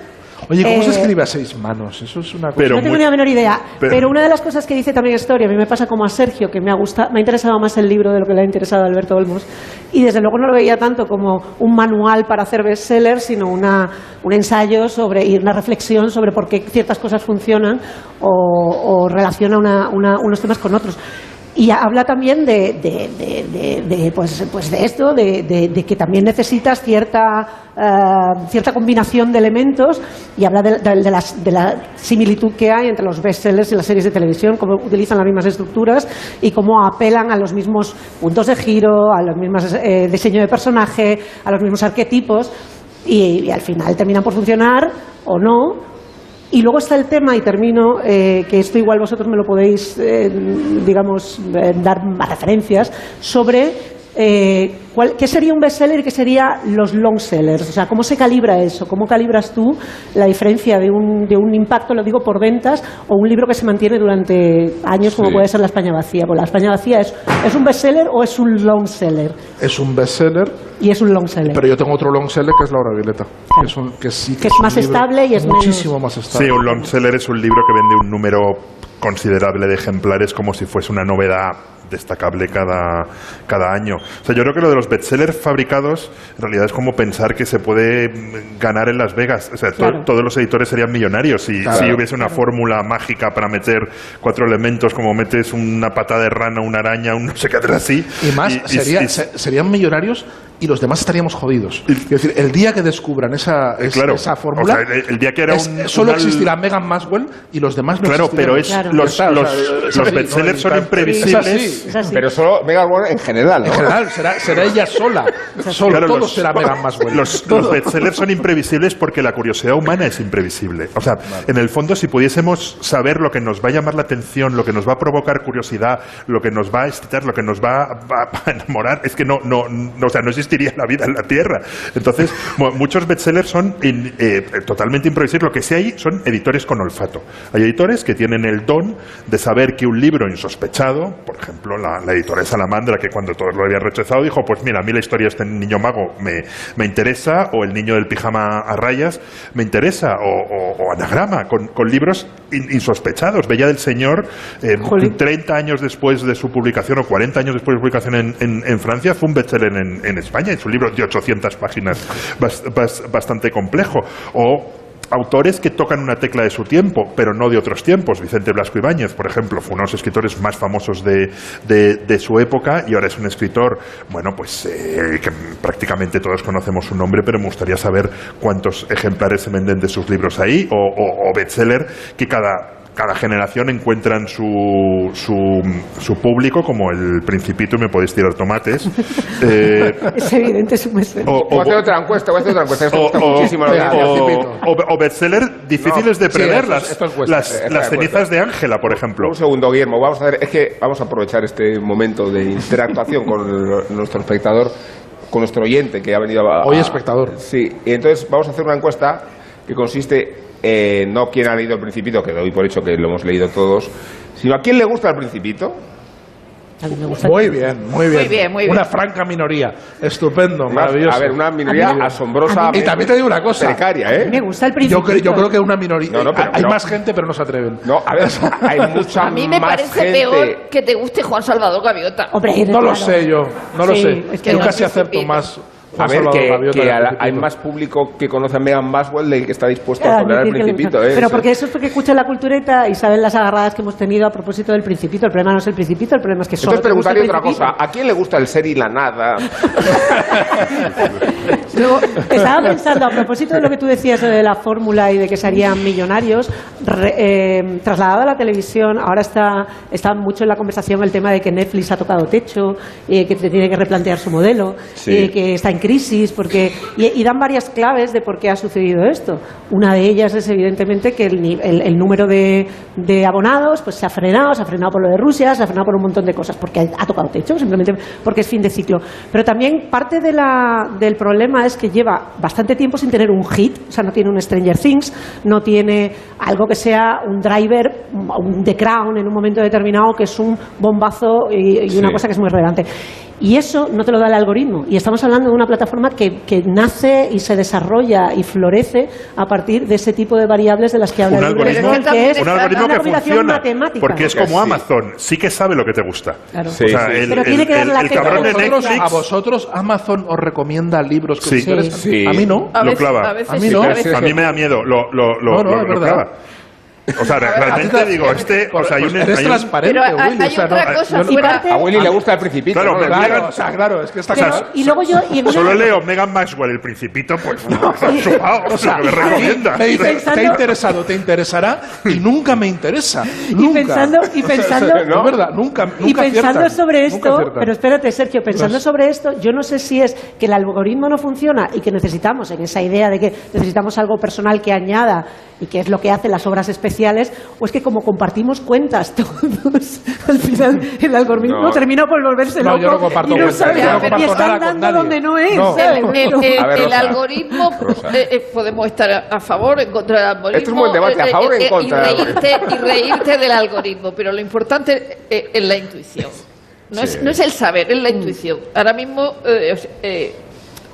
Oye, ¿cómo se Eh, escribe a seis manos? Eso es una cosa. Pero no tengo muy- ni la menor idea. pero- Pero, una de las cosas que dice también Story, a mí me pasa como a Sergio, que me ha gustado, me ha interesado más el libro de lo que le ha interesado a Alberto Olmos. Y desde luego no lo veía tanto como un manual para hacer bestsellers, sino una, un ensayo sobre, y una reflexión sobre por qué ciertas cosas funcionan o, o relaciona una- una- unos temas con otros. Y habla también de, de- de- de- pues, pues de esto, de, que también necesitas cierta, eh, cierta combinación de elementos y habla de, la similitud que hay entre los bestsellers y las series de televisión, cómo utilizan las mismas estructuras y cómo apelan a los mismos puntos de giro, a los mismos eh, diseño de personaje, a los mismos arquetipos y, y al final terminan por funcionar o no y luego está el tema, y termino, eh, que esto igual vosotros me lo podéis, eh, digamos, eh, dar referencias, sobre eh, cuál- qué sería un bestseller y qué serían los long sellers. O sea, cómo se calibra eso, cómo calibras tú la diferencia de un, de un impacto, lo digo por ventas, o un libro que se mantiene durante años, como Sí. puede ser La España Vacía. Pues La España Vacía es, es un bestseller o es un long seller. Es un bestseller, Y es un long seller. pero yo tengo otro long seller que es Laura Violeta. Que, es un, que sí Que es un más libro estable y es muchísimo más estable. Sí, un long seller es un libro que vende un número considerable de ejemplares como si fuese una novedad destacable cada, cada año. O sea, yo creo que lo de los bestsellers fabricados en realidad es como pensar que se puede mm, ganar en Las Vegas. O sea, to- todos los editores serían millonarios si, Claro. si hubiese una fórmula mágica para meter cuatro elementos como metes una patada de rana, una araña, un no sé qué así. Y más, y- sería- y- se- serían millonarios y los demás estaríamos jodidos. Es decir, el día que descubran esa, es- Claro, esa fórmula, o sea, el- el día que era es- un- solo un al- existirá Megan Maxwell y los demás no Claro, existirán. pero es Claro. los, los, los bestsellers ¿no? son Es imprevisibles. Así. Es así. Pero solo Megan Warren en general, ¿no? En general, será, será ella sola. Solo, Claro, todo los- será Megan Maxwell. Los, los bestsellers son imprevisibles porque la curiosidad humana es imprevisible. O sea, en el fondo, si pudiésemos saber lo que nos va a llamar la atención, lo que nos va a provocar curiosidad, lo que nos va a excitar, lo que nos va, va a enamorar, es que no, no, no, o sea, no existiría la vida en la Tierra. Entonces, mu- muchos bestsellers son in- eh, totalmente imprevisibles. Lo que sí hay son editores con olfato. Hay editores que tienen el don de saber que un libro insospechado, por ejemplo, la, la editora de Salamandra, que cuando todos lo habían rechazado, dijo, pues mira, a mí la historia de este niño mago me, me interesa, o el niño del pijama a rayas me interesa, o, o- o Anagrama, con, con libros in- insospechados. Bella del Señor, eh, Jolín. 30 años después de su publicación, o 40 años después de su publicación en, en- en Francia, fue un bestseller en, en España. Es un libro de 800 páginas, bas- bas- bastante complejo. O autores que tocan una tecla de su tiempo, pero no de otros tiempos. Vicente Blasco Ibáñez, por ejemplo, fue uno de los escritores más famosos de, de- su época y ahora es un escritor, bueno, pues eh, que prácticamente todos conocemos su nombre, pero me gustaría saber cuántos ejemplares se venden de sus libros ahí, o, o, o bestseller que cada cada generación encuentran su, su, su público, como el Principito, y me podéis tirar tomates. Eh, Es evidente su mesero. o, Voy a o- hacer otra encuesta, voy a hacer otra encuesta. Esto o, gusta o- muchísimo a o- o- o bestseller difíciles de Sí, prever, es- las, esto las, las cenizas de Ángela, por ejemplo. Un segundo, Guillermo. Vamos a hacer, es que vamos a aprovechar este momento de interactuación con el- nuestro espectador, con nuestro oyente que ha venido a. Hoy a- espectador. Sí, y entonces vamos a hacer una encuesta que consiste en no quién ha leído el Principito, que doy por hecho que lo hemos leído todos, sino a quién le gusta el Principito. A mí me gusta. Muy bien, muy bien. Muy bien, muy bien. Una franca minoría. Estupendo, Una- maravilloso. a ver, una minoría A asombrosa. a mí- Y también te digo una cosa. Precaria, mí Me ¿eh? gusta el Yo, principio. creo- yo creo que una minoría. No, no, pero- hay pero- más gente, pero no se atreven. No, a ver, hay mucha A mí me más parece gente. peor que te guste Juan Salvador Gaviota. Hombre, No lo claro. sé yo, no lo Sí, sé. es que yo no, casi acepto más. A ver, que, Gaviota que que a la- hay más público que conoce a Megan Maswell de que está dispuesto a tolerar el Principito. ¿eh? Pero Eso- porque eso es porque escuchan la cultureta y saben las agarradas que hemos tenido a propósito del principito. El problema no es el principito, el problema es que solo Entonces preguntaría otra cosa. ¿A quién le gusta el ser y la nada? Luego, estaba pensando, a propósito de lo que tú decías de la fórmula y de que se harían millonarios, re- eh, trasladado a la televisión, ahora está, está mucho en la conversación el tema de que Netflix ha tocado techo, eh, que tiene que replantear su modelo, Sí. eh, que está en crisis, porque y, y dan varias claves de por qué ha sucedido esto. Una de ellas es evidentemente que el, el- el número de, de abonados pues se ha frenado, se ha frenado por lo de Rusia, se ha frenado por un montón de cosas, porque ha, ha tocado techo, simplemente porque es fin de ciclo. Pero también parte de la- del problema es que lleva bastante tiempo sin tener un hit, o sea, no tiene un Stranger Things, no tiene algo que sea un driver, un The Crown en un momento determinado, que es un bombazo y, y una Sí. cosa que es muy relevante. Y eso no te lo da el algoritmo. Y estamos hablando de una plataforma que, que nace y se desarrolla y florece a partir de ese tipo de variables de las que habla Un el algoritmo, que es- que es un algoritmo una que funciona. matemática. Porque es como. Amazon, sí que sabe lo que te gusta. Claro. Sí, o sea, sí. el, Pero tiene que dar la cabrón ¿A vosotros, Netflix. a vosotros Amazon os recomienda libros que Sí. Sí. A mí no. A Lo clava. a veces A mí no. a veces A mí me da miedo, lo, lo, lo, No, no, lo- clava. O sea, re- realmente digo, este, o sea, hay un, eres transparente, Willy. hay o sea, otra no- cosa yo no- Y fuera- parte- A Willy le gusta el Principito. Claro, Claro, o sea, claro, es que está claro. y luego yo y Solo leo Megan Maxwell, el Principito, pues o sea, me recomienda. Me dice, Pensando- te ha interesado, te interesará y nunca me interesa. y Nunca. pensando y pensando No, es verdad, nunca, nunca y pensando aciertan, sobre esto, pero espérate, Sergio, pensando Pues- sobre esto, yo no sé si es que el algoritmo no funciona y que necesitamos, en esa idea de que necesitamos algo personal que añada y que es lo que hacen las obras especiales, o es que como compartimos cuentas todos, al final el algoritmo No. termina por volverse No, loco yo no comparto y no cuentas, sabe yo y están dando donde no es. No. ¿sabes? El, el- el- A ver, el Rosa. algoritmo, eh, eh, podemos estar a, a favor, en contra del algoritmo. Esto es un buen debate, a favor o en eh, contra Y reírte, y reírte del algoritmo, pero lo importante eh, es la intuición. No, es, no es el saber, es la intuición. Ahora mismo eh, eh,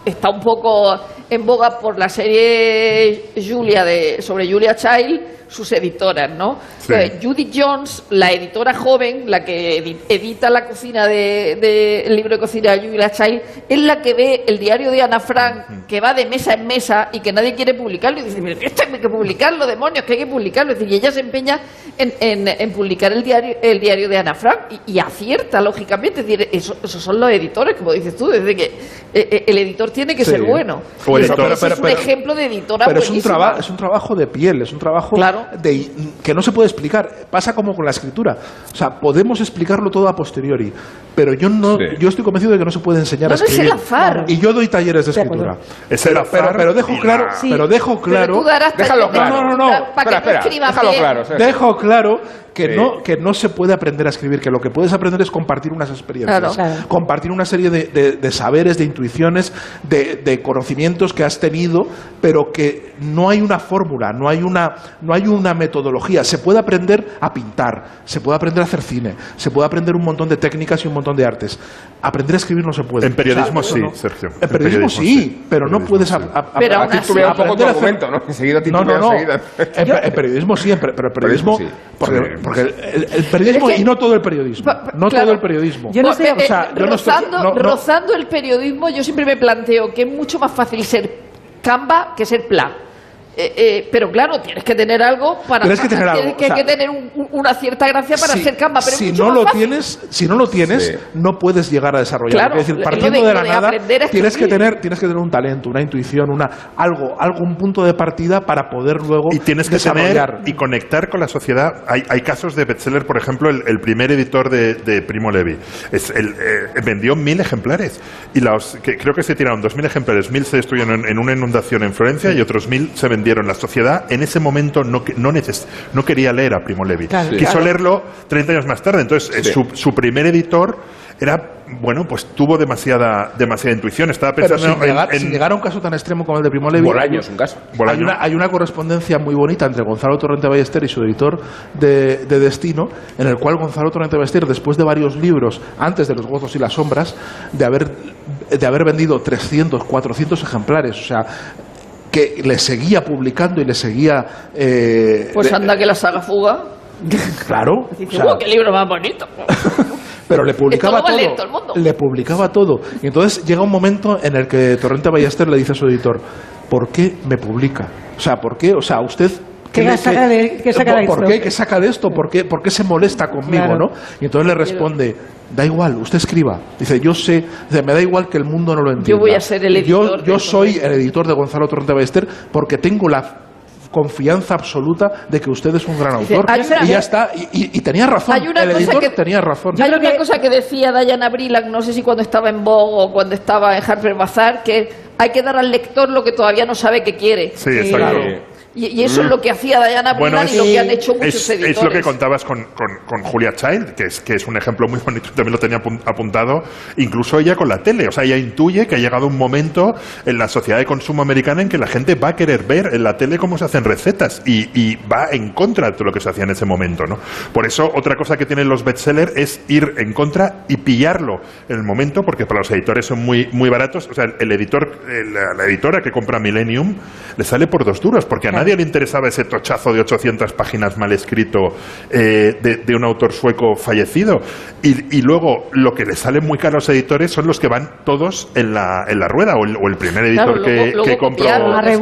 está un poco en boga por la serie Julia de, sobre Julia Child sus editoras, ¿no? Sí. Judith Jones, la editora joven, la que edi- edita la cocina de, de- el libro de cocina de Julia Child, es la que ve el diario de Ana Frank, que va de mesa en mesa y que nadie quiere publicarlo. Y dice, esto hay que publicarlo, demonios, que hay que publicarlo. Es decir, y ella se empeña en, en- en publicar el diario, el diario de Ana Frank y, y acierta, lógicamente. Es decir, eso- esos son los editores, como dices tú, desde que eh, eh, el editor tiene que Sí. ser bueno. O editor- ese pero- es un pero- ejemplo de editora Pero es un, traba- es un trabajo de piel, es un trabajo Claro. de, que no se puede explicar. Pasa como con la escritura. O sea, podemos explicarlo todo a posteriori, pero yo no, Sí. yo estoy convencido de que no se puede enseñar No, a no es escribir. el azar. Y yo doy talleres de escritura. Es el pero, azar pero, pero dejo claro, la- Sí. pero dejo claro, Pero tú darás Déjalo claro. No, no, no. Para Espera, que espera, no escribas déjalo bien. claro. Dejo claro que Sí. no que no se puede aprender a escribir, que lo que puedes aprender es compartir unas experiencias, Claro. Claro. compartir una serie de, de- de saberes, de intuiciones, de, de conocimientos que has tenido, pero que no hay una fórmula, no hay una, no hay una metodología. Se puede aprender a pintar, se puede aprender a hacer cine, se puede aprender un montón de técnicas y un montón de artes. Aprender a escribir no se puede. En periodismo sí, no. Sergio. En periodismo, sí, pero no Periodismo puedes sí. a- a- Pero a- aún aprender a hacer- argumento, ¿no? Enseguida no, no. En, pe- en periodismo sí, en pero en periodismo. Porque. Porque el, el periodismo Es que- y no todo el periodismo. Pa- pa- No claro. todo el periodismo. Yo no sé, o sea, yo no estoy- rozando, no- no- rozando el periodismo, yo siempre me planteo que es mucho más fácil ser Canva que ser Plan. Eh, eh, pero claro, tienes que tener algo para. Tienes que tener algo, tienes que, o sea, que tener un- un- una cierta gracia para si, ser Canva. Pero es si mucho no más lo fácil. tienes, si no lo tienes, Sí. no puedes llegar a desarrollarlo. Claro, es decir, partiendo de- la de nada, tienes que tener, tienes que tener un talento, una intuición, una algo, algún punto de partida para poder luego Y tienes que desarrollar. tener y conectar con la sociedad. Hay, hay casos de bestseller, por ejemplo, el, el primer editor de, de Primo Levi es el, eh, vendió mil ejemplares. Y los, que, creo que se tiraron dos mil ejemplares. Mil se destruyeron en, en una inundación en Florencia y otros mil se vendieron. La sociedad en ese momento no, no, neces- no quería leer a Primo Levi. Claro, Quiso claro. leerlo 30 años más tarde. Entonces, eh, Sí. su, su primer editor era, bueno, pues tuvo demasiada, demasiada intuición. Estaba Pero pensando sin en- llegar, en- sin llegar a un caso tan extremo como el de Primo Levi. Bolaño es un caso. Bolaño. Hay una, hay una correspondencia muy bonita entre Gonzalo Torrente Ballester y su editor de, de Destino, en el cual Gonzalo Torrente Ballester, después de varios libros, antes de Los gozos y las sombras, de haber, de haber vendido 300, 400 ejemplares, o sea, que le seguía publicando y le seguía... eh, Pues anda que la saga fuga. Claro. o Dice, sea, "Oh, qué libro más bonito. pero le publicaba todo el mundo. Le publicaba todo. Y entonces llega un momento en el que Torrente Ballester le dice a su editor, ¿por qué me publica? O sea, ¿por qué? O sea, usted... ¿Qué le- saca de- qué saca de ¿Por esto? qué? ¿Qué saca de esto? ¿Por qué, por qué se molesta conmigo? Claro. ¿no? Y entonces le responde, da igual, usted escriba. Dice, yo sé, dice, me da igual que el mundo no lo entienda. voy a ser el Yo, editor yo eso. soy el editor de Gonzalo Torrente Ballester porque tengo la confianza absoluta de que usted es un gran autor. una- y ya está. Y, y- y tenía razón. Hay una el cosa editor que- tenía razón. Hay una que- cosa que decía Diana Brilak, no sé si cuando estaba en Vogue o cuando estaba en Harper Bazaar, que hay que dar al lector lo que todavía no sabe que quiere. Sí, exacto. Y, y eso es lo que hacía Diana Bueno, y lo que han hecho muchos Es, editores. es lo que contabas con, con- con Julia Child, que es, que es un ejemplo muy bonito, también lo tenía apun- apuntado, incluso ella con la tele. O sea, ella intuye que ha llegado un momento en la sociedad de consumo americana en que la gente va a querer ver en la tele cómo se hacen recetas y, y va en contra de todo lo que se hacía en ese momento. ¿no? Por eso, otra cosa que tienen los bestsellers es ir en contra y pillarlo en el momento, porque para los editores son muy, muy baratos. O sea, el editor, eh, la, la editora que compra Millennium le sale por dos duros, porque a nadie le interesaba ese tochazo de 800 páginas mal escrito eh, de, de un autor sueco fallecido. Y, y luego lo que le sale muy caro a los editores son los que van todos en la, en la rueda, o el, o el primer editor Claro, que, luego- luego que compró,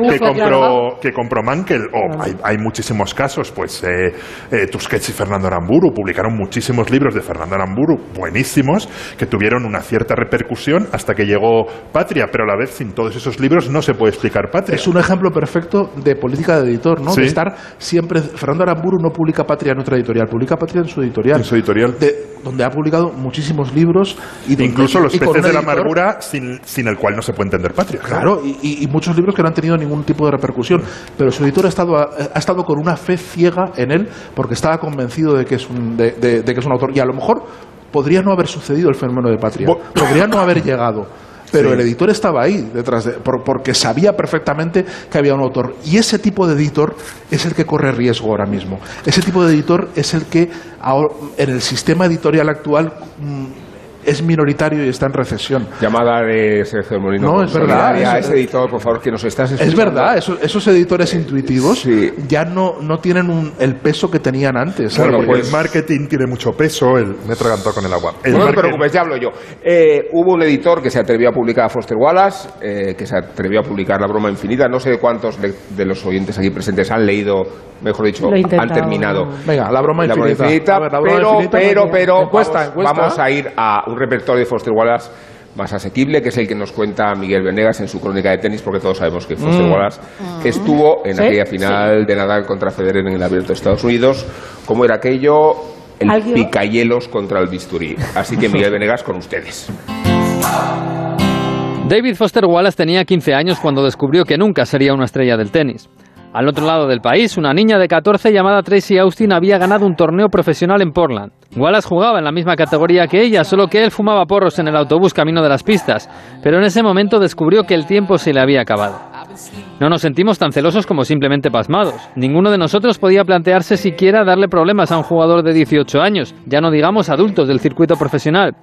que compró, claro. que compró Mankel. O hay, hay muchísimos casos, pues eh, eh, Tusquets y Fernando Aramburu publicaron muchísimos libros de Fernando Aramburu buenísimos que tuvieron una cierta repercusión hasta que llegó Patria, pero a la vez sin todos esos libros no se puede explicar Patria. Es un ejemplo perfecto de política de editor, ¿no? Sí. De estar siempre. Fernando Aramburu no publica Patria en otra editorial, publica Patria en su editorial. En su editorial. De- donde ha publicado muchísimos libros. Y donde- Incluso los y peces de la amargura sin, sin el cual no se puede entender Patria. Claro, y, y- y muchos libros que no han tenido ningún tipo de repercusión. Pero su editor ha estado, ha, estado con una fe ciega en él porque estaba convencido de que, es un, de, de- de que es un autor. Y a lo mejor podría no haber sucedido el fenómeno de Patria. Bo- Podría no haber llegado. Pero Sí. el editor estaba ahí detrás de, por- porque sabía perfectamente que había un autor. Y ese tipo de editor es el que corre riesgo ahora mismo. Ese tipo de editor es el que ahora- en el sistema editorial actual mm, es minoritario y está en recesión. Llamada de Sergio Molino. No, es verdad, Solidaria, es- ese editor, por favor, que nos estás escuchando. Es verdad, esos, esos editores intuitivos Sí. ya no, no tienen un- el peso que tenían antes. Bueno, pues- el marketing tiene mucho peso. El, me he atragantado con el agua. El No te preocupes, ya hablo yo. Eh, hubo un editor que se atrevió a publicar a Foster Wallace, eh, que se atrevió a publicar La broma infinita. No sé cuántos de, de los oyentes aquí presentes han leído, mejor dicho, han terminado. Venga, la broma La broma infinita. A ver, la broma pero, infinita, pero, porque- pero, encuesta, vamos, encuesta. vamos a ir a un repertorio de Foster Wallace más asequible, que es el que nos cuenta Miguel Venegas en su crónica de tenis, porque todos sabemos que Foster Mm. Wallace estuvo en ¿Sí? aquella final de Nadal contra Federer en el Abierto de Estados Unidos. ¿Cómo era aquello? El ¿Alguien? picayelos contra el bisturí. Así que Miguel Venegas con ustedes. David Foster Wallace tenía 15 años cuando descubrió que nunca sería una estrella del tenis. Al otro lado del país, una niña de 14 llamada Tracy Austin había ganado un torneo profesional en Portland. Wallace jugaba en la misma categoría que ella, solo que él fumaba porros en el autobús camino de las pistas, pero en ese momento descubrió que el tiempo se le había acabado. No nos sentimos tan celosos como simplemente pasmados. Ninguno de nosotros podía plantearse siquiera darle problemas a un jugador de 18 años, ya no digamos adultos del circuito profesional.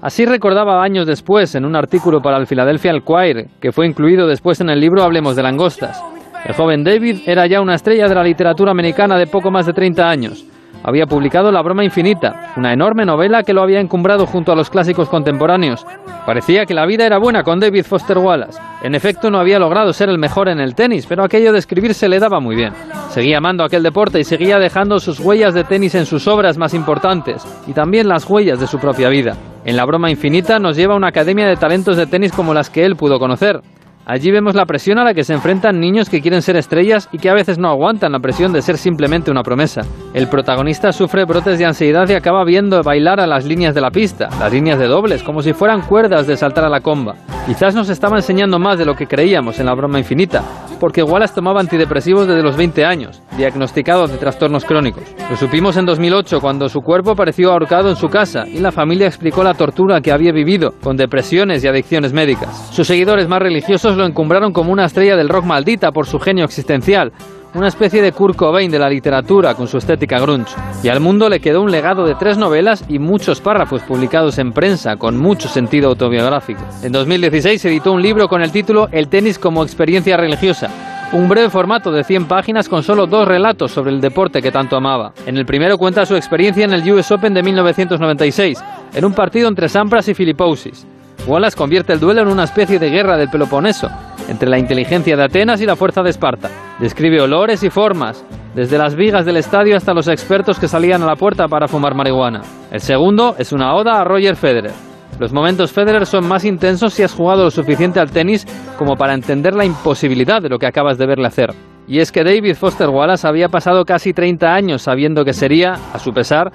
Así recordaba años después en un artículo para el Philadelphia Inquirer, que fue incluido después en el libro Hablemos de langostas. El joven David era ya una estrella de la literatura americana de poco más de 30 años. Había publicado La broma infinita, una enorme novela que lo había encumbrado junto a los clásicos contemporáneos. Parecía que la vida era buena con David Foster Wallace. En efecto, no había logrado ser el mejor en el tenis, pero aquello de escribir se le daba muy bien. Seguía amando aquel deporte y seguía dejando sus huellas de tenis en sus obras más importantes, y también las huellas de su propia vida. En La broma infinita nos lleva a una academia de talentos de tenis como las que él pudo conocer. Allí vemos la presión a la que se enfrentan niños que quieren ser estrellas y que a veces no aguantan la presión de ser simplemente una promesa. El protagonista sufre brotes de ansiedad y acaba viendo bailar a las líneas de la pista, las líneas de dobles, como si fueran cuerdas de saltar a la comba. Quizás nos estaba enseñando más de lo que creíamos en la broma infinita, porque Wallace tomaba antidepresivos desde los 20 años, diagnosticado de trastornos crónicos. Lo supimos en 2008, cuando su cuerpo apareció ahorcado en su casa y la familia explicó la tortura que había vivido, con depresiones y adicciones médicas. Sus seguidores más religiosos lo encumbraron como una estrella del rock maldita por su genio existencial, una especie de Kurt Cobain de la literatura con su estética grunge. Y al mundo le quedó un legado de tres novelas y muchos párrafos publicados en prensa con mucho sentido autobiográfico. En 2016 se editó un libro con el título El tenis como experiencia religiosa. Un breve formato de 100 páginas con solo dos relatos sobre el deporte que tanto amaba. En el primero cuenta su experiencia en el US Open de 1996, en un partido entre Sampras y Filipousis. Wallace convierte el duelo en una especie de guerra del Peloponeso, entre la inteligencia de Atenas y la fuerza de Esparta. Describe olores y formas, desde las vigas del estadio hasta los expertos que salían a la puerta para fumar marihuana. El segundo es una oda a Roger Federer. Los momentos Federer son más intensos si has jugado lo suficiente al tenis como para entender la imposibilidad de lo que acabas de verle hacer. Y es que David Foster Wallace había pasado casi 30 años sabiendo que sería, a su pesar,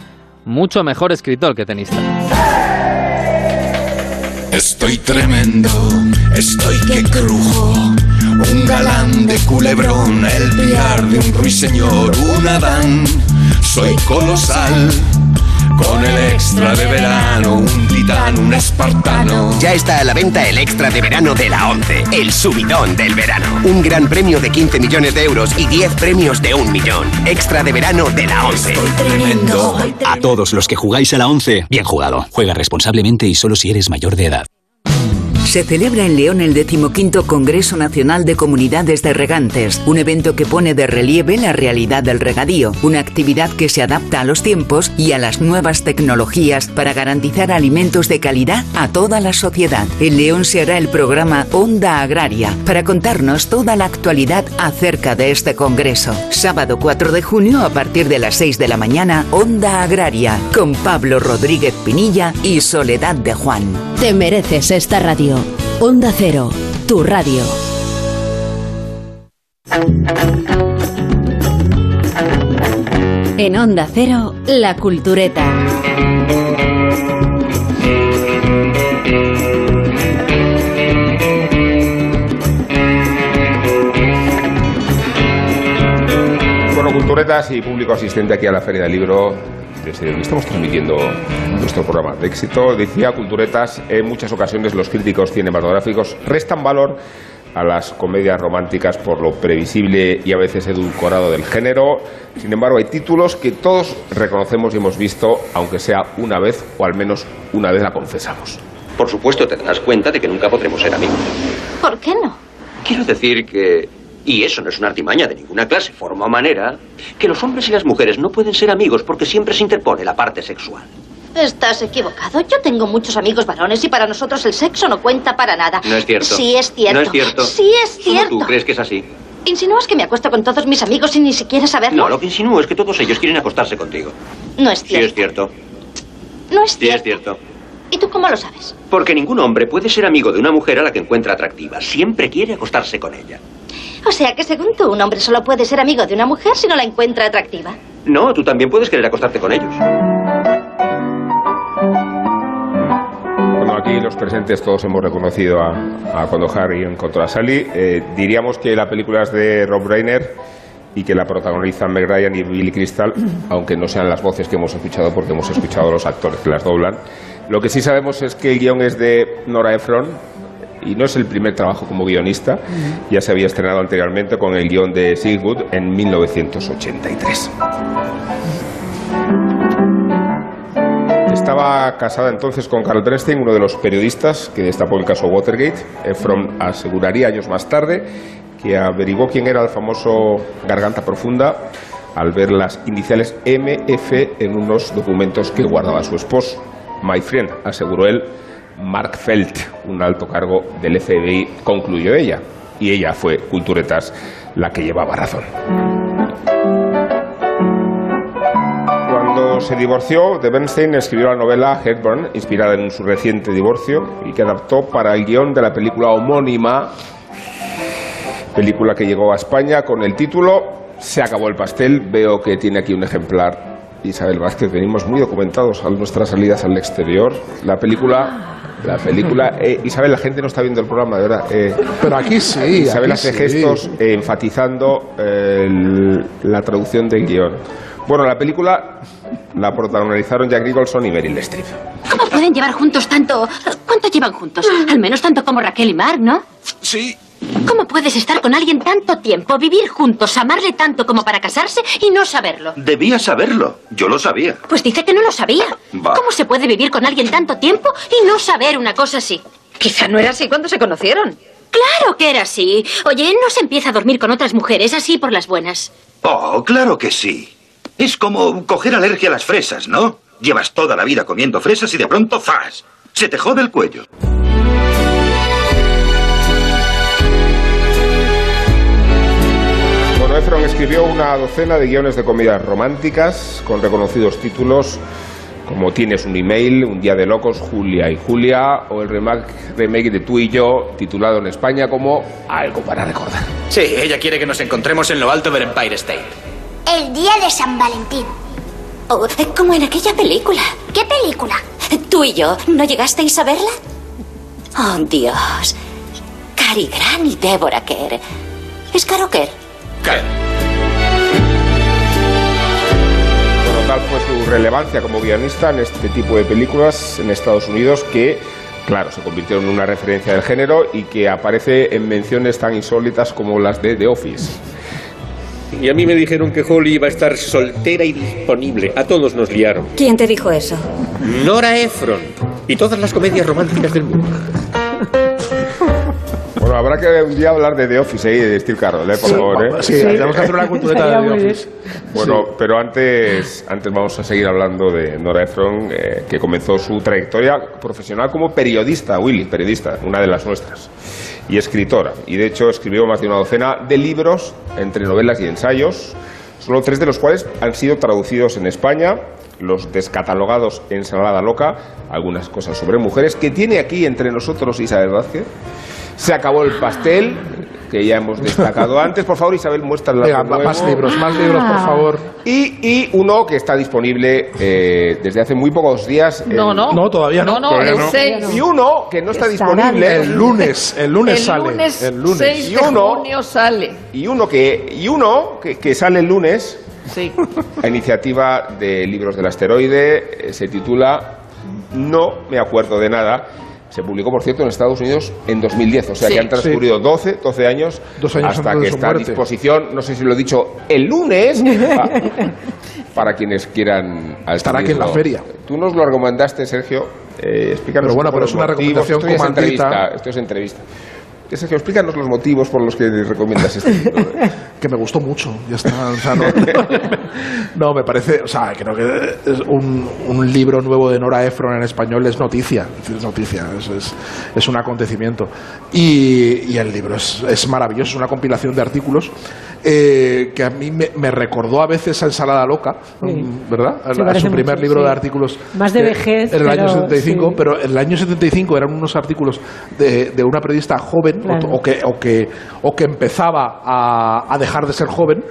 mucho mejor escritor que tenista. Estoy tremendo, estoy que crujo. Un galán de culebrón, el piar de un ruiseñor, un Adán. Soy colosal, con el extra de verano, un titán, un espartano. Ya está a la venta el extra de verano de la 11, el subidón del verano. Un gran premio de 15 millones de euros y 10 premios de un millón. Extra de verano de la 11. Tremendo. A todos los que jugáis a la 11, bien jugado. Juega responsablemente y solo si eres mayor de edad. Se celebra en León el decimoquinto Congreso Nacional de Comunidades de Regantes, un evento que pone de relieve la realidad del regadío, una actividad que se adapta a los tiempos y a las nuevas tecnologías para garantizar alimentos de calidad a toda la sociedad. En León se hará el programa Onda Agraria para contarnos toda la actualidad acerca de este Congreso. Sábado 4 de junio a partir de las 6 de la mañana, Onda Agraria, con Pablo Rodríguez Pinilla y Soledad de Juan. Te mereces esta radio. Onda Cero, tu radio. En Onda Cero, La Cultureta. Culturetas y público asistente aquí a la Feria del Libro, desde donde estamos transmitiendo nuestro programa de éxito. Decía Culturetas, en muchas ocasiones los críticos cinematográficos restan valor a las comedias románticas por lo previsible y a veces edulcorado del género. Sin embargo, hay títulos que todos reconocemos y hemos visto, aunque sea una vez o al menos una vez la confesamos. Por supuesto, te darás cuenta de que nunca podremos ser amigos. ¿Por qué no? Quiero decir que, y eso no es una artimaña de ninguna clase, forma o manera, que los hombres y las mujeres no pueden ser amigos porque siempre se interpone la parte sexual. Estás equivocado. Yo tengo muchos amigos varones y para nosotros el sexo no cuenta para nada. No es cierto. Sí es cierto. No es cierto. Sí es cierto. ¿Tú crees que es así? ¿Insinúas que me acuesto con todos mis amigos sin ni siquiera saberlo? No, lo que insinúo es que todos ellos quieren acostarse contigo. No es Sí cierto. es cierto. No es Sí cierto. es cierto. ¿Y tú cómo lo sabes? Porque ningún hombre puede ser amigo de una mujer a la que encuentra atractiva. Siempre quiere acostarse con ella. O sea que según tú, un hombre solo puede ser amigo de una mujer si no la encuentra atractiva. No, tú también puedes querer acostarte con ellos. Bueno, aquí los presentes todos hemos reconocido a, a cuando Harry encontró a Sally. Eh, diríamos que la película es de Rob Reiner y que la protagonizan Meg Ryan y Billy Crystal, aunque no sean las voces que hemos escuchado porque hemos escuchado a los actores que las doblan. Lo que sí sabemos es que el guion es de Nora Ephron y no es el primer trabajo como guionista. Ya se había estrenado anteriormente con el guion de Sigurd en 1983. Estaba casada entonces con Carl Bernstein, uno de los periodistas que destapó el caso Watergate. Efron aseguraría años más tarde que averiguó quién era el famoso Garganta Profunda al ver las iniciales MF en unos documentos que guardaba su esposo. My friend, aseguró él, Mark Felt, un alto cargo del FBI, concluyó ella. Y ella fue, Culturetas, la que llevaba razón. Cuando se divorció, de Bernstein escribió la novela Hepburn, inspirada en su reciente divorcio, y que adaptó para el guion de la película homónima, película que llegó a España con el título Se acabó el pastel. Veo que tiene aquí un ejemplar. Isabel Vázquez, venimos muy documentados a nuestras salidas al exterior. La película... La película... eh, Isabel, la gente no está viendo el programa, de verdad. eh, Pero aquí sí. Isabel aquí hace sí. gestos eh, enfatizando eh, el- la traducción del guion. Bueno, la película la protagonizaron Jack Nicholson y Meryl Streep. ¿Cómo pueden llevar juntos tanto? ¿Cuánto llevan juntos? Al menos tanto como Raquel y Mark, ¿no? Sí. ¿Cómo puedes estar con alguien tanto tiempo, vivir juntos, amarle tanto como para casarse y no saberlo? Debía saberlo. Yo lo sabía. Pues dice que no lo sabía. Va. ¿Cómo se puede vivir con alguien tanto tiempo y no saber una cosa así? Quizá no era así cuando se conocieron. Claro que era así. Oye, no se empieza a dormir con otras mujeres así por las buenas. Oh, claro que sí. Es como coger alergia a las fresas, ¿no? Llevas toda la vida comiendo fresas y de pronto ¡zas! Se te jode el cuello. Efron escribió una docena de guiones de comedias románticas con reconocidos títulos como Tienes un email, Un día de locos, Julia y Julia, o el remake, remake de Tú y yo, titulado en España como Algo para recordar. Sí, ella quiere que nos encontremos en lo alto del Empire State. El día de San Valentín. Oh, como en aquella película. ¿Qué película? ¿Tú y yo no llegasteis a verla? Oh, Dios. Cary Grant y Deborah Kerr. ¿Es Caro Kerr? Bueno, tal fue su relevancia como guionista en este tipo de películas en Estados Unidos que, claro, se convirtieron en una referencia del género y que aparece en menciones tan insólitas como las de The Office. Y a mí me dijeron que Holly iba a estar soltera y disponible. A todos nos liaron. ¿Quién te dijo eso? Nora Ephron. Y todas las comedias románticas del mundo. Bueno, habrá que un día hablar de The Office y de Steve Carroll, ¿eh? por Sí, favor. ¿eh? sí, Sí. tenemos que hacer una cultureta de The Office. Bueno, pero antes, antes vamos a seguir hablando de Nora Ephron, eh, que comenzó su trayectoria profesional como periodista, Willy, periodista, una de las nuestras, y escritora. Y de hecho escribió más de una docena de libros, entre novelas y ensayos, solo tres de los cuales han sido traducidos en España. Los descatalogados Ensalada Loca, algunas cosas sobre mujeres, que tiene aquí entre nosotros Isabel Vázquez. Se acabó el pastel, que ya hemos destacado antes. Por favor, Isabel, muestra Venga, más libros, más libros, por favor. Y, y uno que está disponible eh, desde hace muy pocos días. No, el- no. No, todavía no. No, no, Todavía el no. seis. Y uno que no está Estará disponible. El lunes, el lunes el sale. lunes, el lunes. 6 Y de uno- junio sale. Y uno que, y uno que, que sale el lunes, Sí. a iniciativa de Libros del Asteroide, eh, se titula No me acuerdo de nada. Se publicó, por cierto, en Estados Unidos en 2010, o sea Sí. que han transcurrido 12, 12 años, Dos años hasta que está a disposición, no sé si lo he dicho, el lunes, pa- para quienes quieran Estará aquí en la feria. Tú nos lo recomendaste, Sergio. Eh, explícanos Pero bueno, pero es una motivos. recomendación Esto es entrevista, Esto es entrevista. Eh, Sergio, explícanos los motivos por los que recomiendas este libro. que me gustó mucho. Ya está. o sea, no, no, me parece. O sea, creo que es un, un libro nuevo de Nora Ephron en español es noticia. Es noticia. Es, es, es un acontecimiento. Y, y el libro es, es maravilloso. Es una compilación de artículos eh, que a mí me, me recordó a veces a Ensalada Loca, mm, ¿verdad? Sí, a su primer mucho, libro sí. de artículos. Más de vejez, En el año pero 75, sí. pero en el año 75 eran unos artículos de, de una periodista joven Claro. o, que, o, que, o que empezaba a, a dejar de ser joven.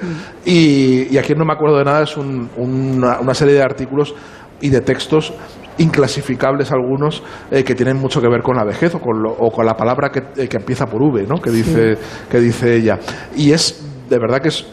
Y, y aquí no me acuerdo de nada, es un- una, una serie de artículos y de textos inclasificables algunos eh, que tienen mucho que ver con la vejez o con, lo- o con la palabra que, eh, que empieza por V, ¿no? que, dice, que dice ella. Y es, de verdad que es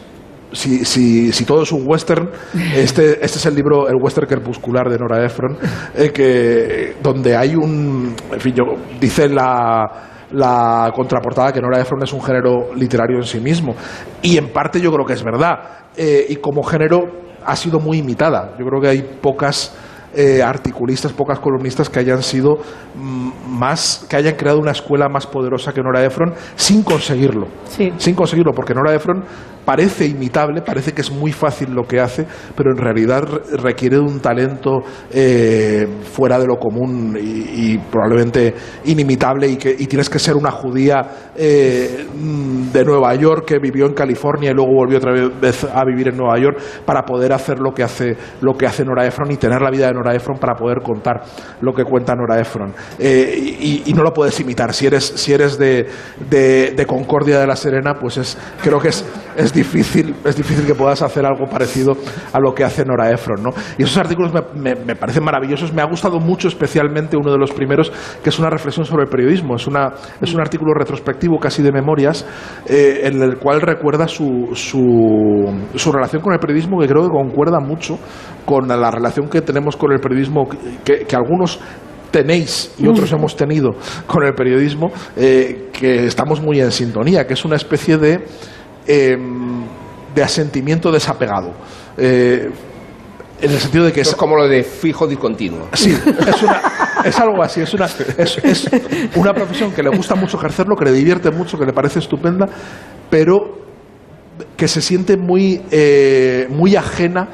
si, si, si todo es un western, este, este es el libro, el western crepuscular de Nora Ephron, eh, que, donde hay un, en fin, yo, dice la, la contraportada que Nora Ephron es un género literario en sí mismo. Y en parte yo creo que es verdad. Eh, y como género ha sido muy imitada. Yo creo que hay pocas eh, articulistas, pocas columnistas que hayan sido mm, más, que hayan creado una escuela más poderosa que Nora Ephron sin conseguirlo. Sin conseguirlo, porque Nora Ephron parece imitable, parece que es muy fácil lo que hace, pero en realidad re- requiere de un talento eh, fuera de lo común y, probablemente inimitable y que tienes que ser una judía eh, de Nueva York que vivió en California y luego volvió otra vez a vivir en Nueva York para poder hacer lo que hace lo que hace Nora Ephron y tener la vida de Nora Ephron para poder contar lo que cuenta Nora Ephron. Eh, y, no lo puedes imitar. Si eres si eres de, de, de Concordia de la Serena pues es creo que es, es difícil es difícil que puedas hacer algo parecido a lo que hace Nora Ephron ¿no? y esos artículos me, me- me parecen maravillosos. Me ha gustado mucho especialmente uno de los primeros que es una reflexión sobre el periodismo. Es una es un artículo retrospectivo casi de memorias eh, en el cual recuerda su, su, su relación con el periodismo que creo que concuerda mucho con la relación que tenemos con el periodismo que, que algunos tenéis y otros hemos tenido con el periodismo eh, que estamos muy en sintonía, que es una especie de, eh, de asentimiento desapegado. Eh, en el sentido de que Esto es es como lo de fijo discontinuo. Sí, es, una- es algo así, es una, es, es una profesión que le gusta mucho ejercerlo, que le divierte mucho, que le parece estupenda, pero que se siente muy, eh, muy ajena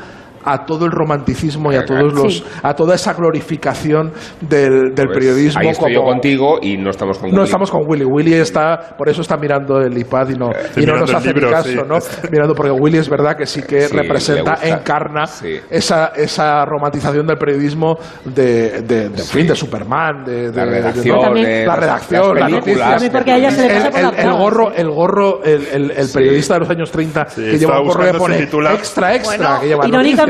a todo el romanticismo y a todos los Sí. a toda esa glorificación del, del Pues periodismo Ahí estoy yo como- contigo y no estamos con no Willy. estamos con Willy. Willy está, por eso está mirando el iPad y no, Estoy y no nos hace libro, ni caso, sí. ¿no? Mirando, porque Willy es verdad que sí que Sí, representa, encarna Sí. esa, esa romantización del periodismo de, de, de, fin, de Superman, de, de- de- ¿no? las- la redacción, las las películas. noticias. También porque a ella se le pasa el, la el- el gorro, el gorro, el, el, el periodista de los años 30 que lleva un gorro titular. extra, extra, Bueno, que lleva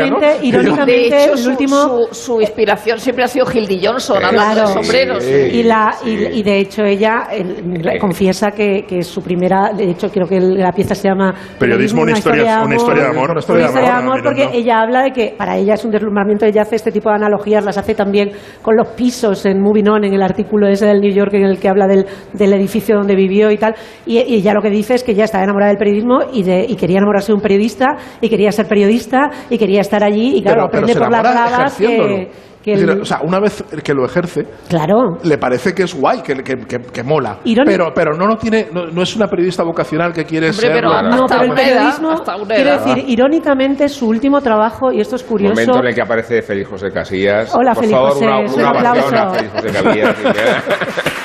irónicamente- ¿no? irónicamente- De hecho, el su, último- su, su inspiración siempre ha sido Hildy Johnson, hablando Claro. de sombreros. y, la, y, y de hecho ella el- le confiesa que, que su primera, de hecho creo que la pieza se llama Periodismo, una historia- una historia de amor. Una historia de amor, porque Miranda. ella habla de que para ella es un deslumbramiento, ella hace este tipo de analogías, las hace también con los pisos en Moving On, en el artículo ese del New York en el que habla del, del edificio donde vivió y tal, y, y ella lo que dice es que ella estaba enamorada del periodismo y, de, y quería enamorarse de un periodista y quería ser periodista y quería estar allí y claro, pero, pero aprende se por las bravas ejerciéndolo. que, que el- o sea, una vez que lo ejerce, Claro. le parece que es guay, que, que, que- que mola. Irónico. Pero, pero no, lo tiene, no, no es una periodista vocacional que quiere Hombre, ser. pero la- No, pero el una edad, periodismo, hasta una quiero edad. decir, irónicamente, su último trabajo, y esto es curioso. Momento en el que aparece Félix José Casillas. Hola, Por Félix favor, José, una, un una aplauso. ovación a Félix José Casillas.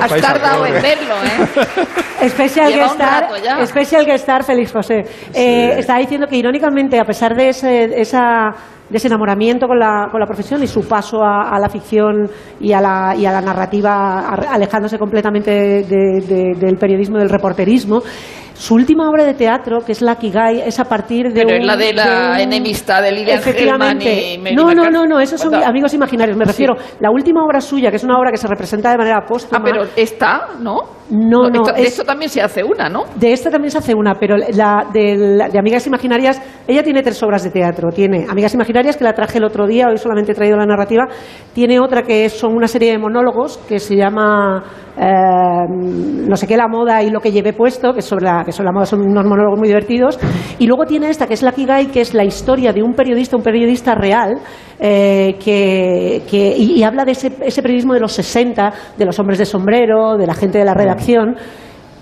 Has tardado en verlo, ¿eh? Special Lleva guest un star, rato ya. special guest star Félix José. Eh, estaba diciendo que irónicamente, a pesar de ese, esa, de ese enamoramiento con la, con la profesión y su paso a, a la ficción y a la, y a la narrativa, a- alejándose completamente de- de- del periodismo, del reporterismo, su última obra de teatro, que es la Kigai, es a partir de Pero un- es la de la un- enemistad de Lilian Efectivamente. y no, no, no, no, esos son amigos imaginarios. Me refiero, la última obra suya, que es una obra que se representa de manera póstuma. Ah, pero está, ¿no? No, no, esto- de es- esto también se hace una, ¿no? De esta también se hace una, pero la de, la- de Amigas Imaginarias, ella tiene tres obras de teatro. Tiene Amigas Imaginarias, que la traje el otro día, hoy solamente he traído la narrativa. Tiene otra que son una serie de monólogos que se llama eh, No sé qué, la moda y lo que llevé puesto, que, sobre la, que sobre la moda son unos monólogos muy divertidos. Y luego tiene esta, que es la Kigai, que es la historia de un periodista, un periodista real, eh, que, que- y, y habla de ese, ese periodismo de los 60, de los hombres de sombrero, de la gente de la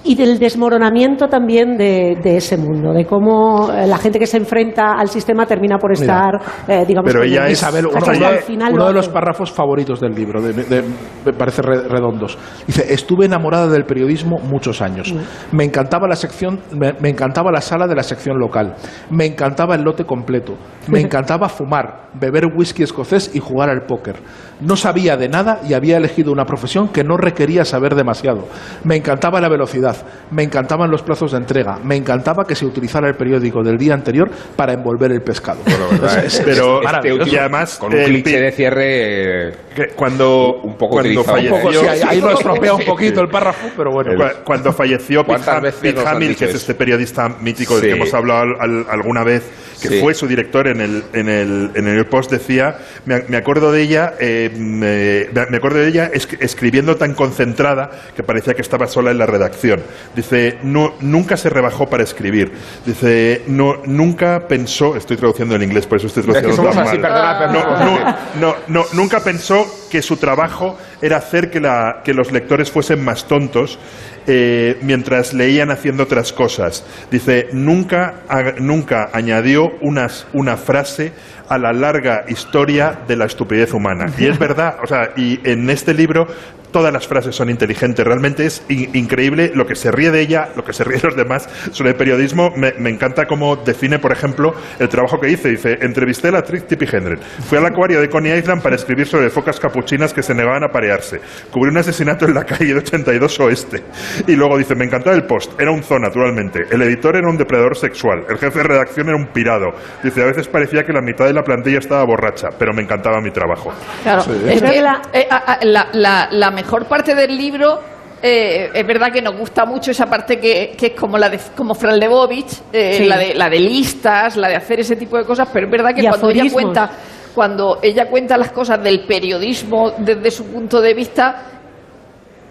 y del desmoronamiento también de, de ese mundo, de cómo eh, la gente que se enfrenta al sistema termina por estar, eh, digamos, Pero ella el- Isabel, uno, final uno de los párrafos favoritos del libro, de- de- me parece re- redondos. Dice, estuve enamorada del periodismo muchos años. Me encantaba la sección, me, me encantaba la sala de la sección local. Me encantaba el lote completo. Me encantaba fumar, beber whisky escocés y jugar al póker. No sabía de nada y había elegido una profesión que no requería saber demasiado. Me encantaba la velocidad, me encantaban los plazos de entrega, me encantaba que se utilizara el periódico del día anterior para envolver el pescado. Es- es- Pero es maravilloso. y además con un el cliché de cierre eh, cuando un poco cuando utilizado. falleció Un poco, sí, ahí, lo estropea un poquito el párrafo, pero bueno. Cu- Cuando falleció Pete, ¿Cuántas Ham- veces Pete nos han Hamill, que es este periodista mítico del que hemos hablado al- al- alguna vez, que Sí. fue su director en el, en el, en el Post, decía, me, me acuerdo de ella, eh, me, me acuerdo de ella es- escribiendo tan concentrada que parecía que estaba sola en la redacción. Dice, no, nunca se rebajó para escribir. Dice, no, nunca pensó, estoy traduciendo en inglés, por eso estoy Es que traduciendo somos tan así, mal. perdona, pero No, somos no, así. no, no, nunca pensó que su trabajo era hacer que, la, que los lectores fuesen más tontos eh, mientras leían haciendo otras cosas. Dice, nunca, nunca añadió unas, una frase a la larga historia de la estupidez humana. Y es verdad, o sea, y en este libro todas las frases son inteligentes. Realmente es in- increíble lo que se ríe de ella, lo que se ríe de los demás sobre el periodismo. Me, me encanta cómo define, por ejemplo, el trabajo que hice. Dice, entrevisté a la actriz Tippi Hendren. Fui al acuario de Coney Island para escribir sobre focas capuchinas que se negaban a parearse. Cubrí un asesinato en la calle de 82 Oeste. Y luego dice, me encantaba el post. Era un zoo, naturalmente. El editor era un depredador sexual. El jefe de redacción era un pirado. Dice, a veces parecía que la mitad de la plantilla estaba borracha, pero me encantaba mi trabajo. Claro, es que la, eh, a- a- la- la- la mejor parte del libro eh, es verdad que nos gusta mucho esa parte que, que es como la de como Fran Lebovich, eh, Sí. la, de, la de listas, la de hacer ese tipo de cosas, pero es verdad que Y cuando ella cuenta cuando ella cuenta las cosas del periodismo desde su punto de vista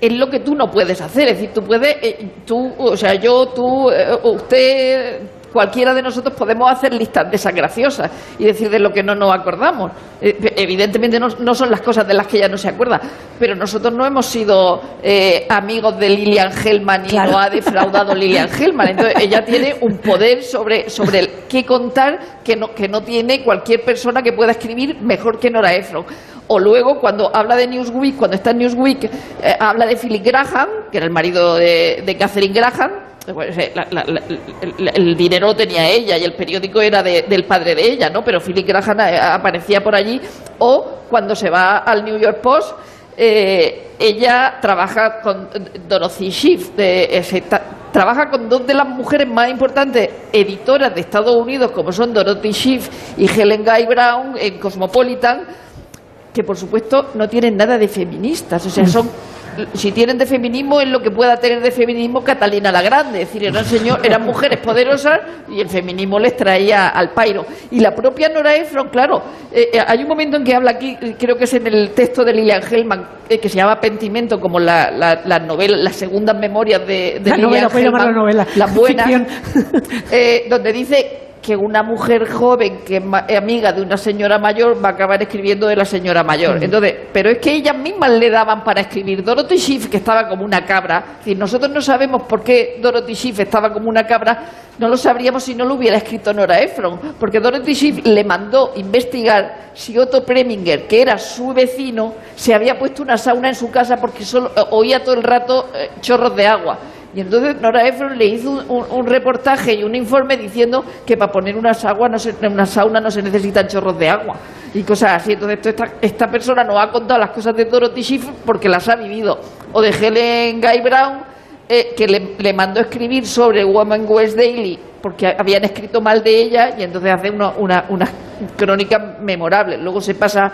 es lo que tú no puedes hacer. Es decir, tú puedes, eh, tú, o sea, yo, tú, eh, usted, cualquiera de nosotros podemos hacer listas de esas graciosas y decir de lo que no nos acordamos. Eh, evidentemente no, no son las cosas de las que ella no se acuerda, pero nosotros no hemos sido eh, amigos de Lilian Hellman y Claro. no ha defraudado Lilian Hellman. Entonces ella tiene un poder sobre, sobre el qué contar que no, que no tiene cualquier persona que pueda escribir mejor que Nora Ephron. O luego, cuando habla de Newsweek, cuando está en Newsweek, eh, habla de Philip Graham, que era el marido de, de Catherine Graham. La- la- la- el, el dinero lo tenía ella y el periódico era de- del padre de ella, ¿no? Pero Philip Graham eh, aparecía por allí. O cuando se va al New York Post, eh, ella trabaja con Dorothy Schiff, de- se ta- trabaja con dos de las mujeres más importantes editoras de Estados Unidos, como son Dorothy Schiff y Helen Guy Brown en Cosmopolitan, que por supuesto no tienen nada de feministas, o sea, son si tienen de feminismo es lo que pueda tener de feminismo Catalina la Grande, es decir, eran, señor, eran mujeres poderosas y el feminismo les traía al pairo. Y la propia Nora Ephron, claro, eh, eh, hay un momento en que habla aquí, creo que es en el texto de Lilian Hellman, eh, que se llama Pentimento, como la, la, la novela, las segundas memorias de, de La Lilian novela, Hellman, novela. las buenas, eh, donde dice que una mujer joven que es amiga de una señora mayor va a acabar escribiendo de la señora mayor. Mm. Entonces, pero es que ellas mismas le daban para escribir. Dorothy Schiff, que estaba como una cabra, es decir, nosotros no sabemos por qué Dorothy Schiff estaba como una cabra, no lo sabríamos si no lo hubiera escrito Nora Ephron, porque Dorothy Schiff le mandó investigar si Otto Preminger, que era su vecino, se había puesto una sauna en su casa porque solo eh, oía todo el rato eh, chorros de agua. Y entonces Nora Ephron le hizo un, reportaje y un informe diciendo que para poner unas aguas no se- una sauna no se necesitan chorros de agua y cosas así. Entonces esta, esta persona nos ha contado las cosas de Dorothy Schiff porque las ha vivido. O de Helen Guy Brown, eh, que le, le mandó escribir sobre Woman West Daily porque habían escrito mal de ella y entonces hace una, una, unas crónicas memorables. Luego se pasa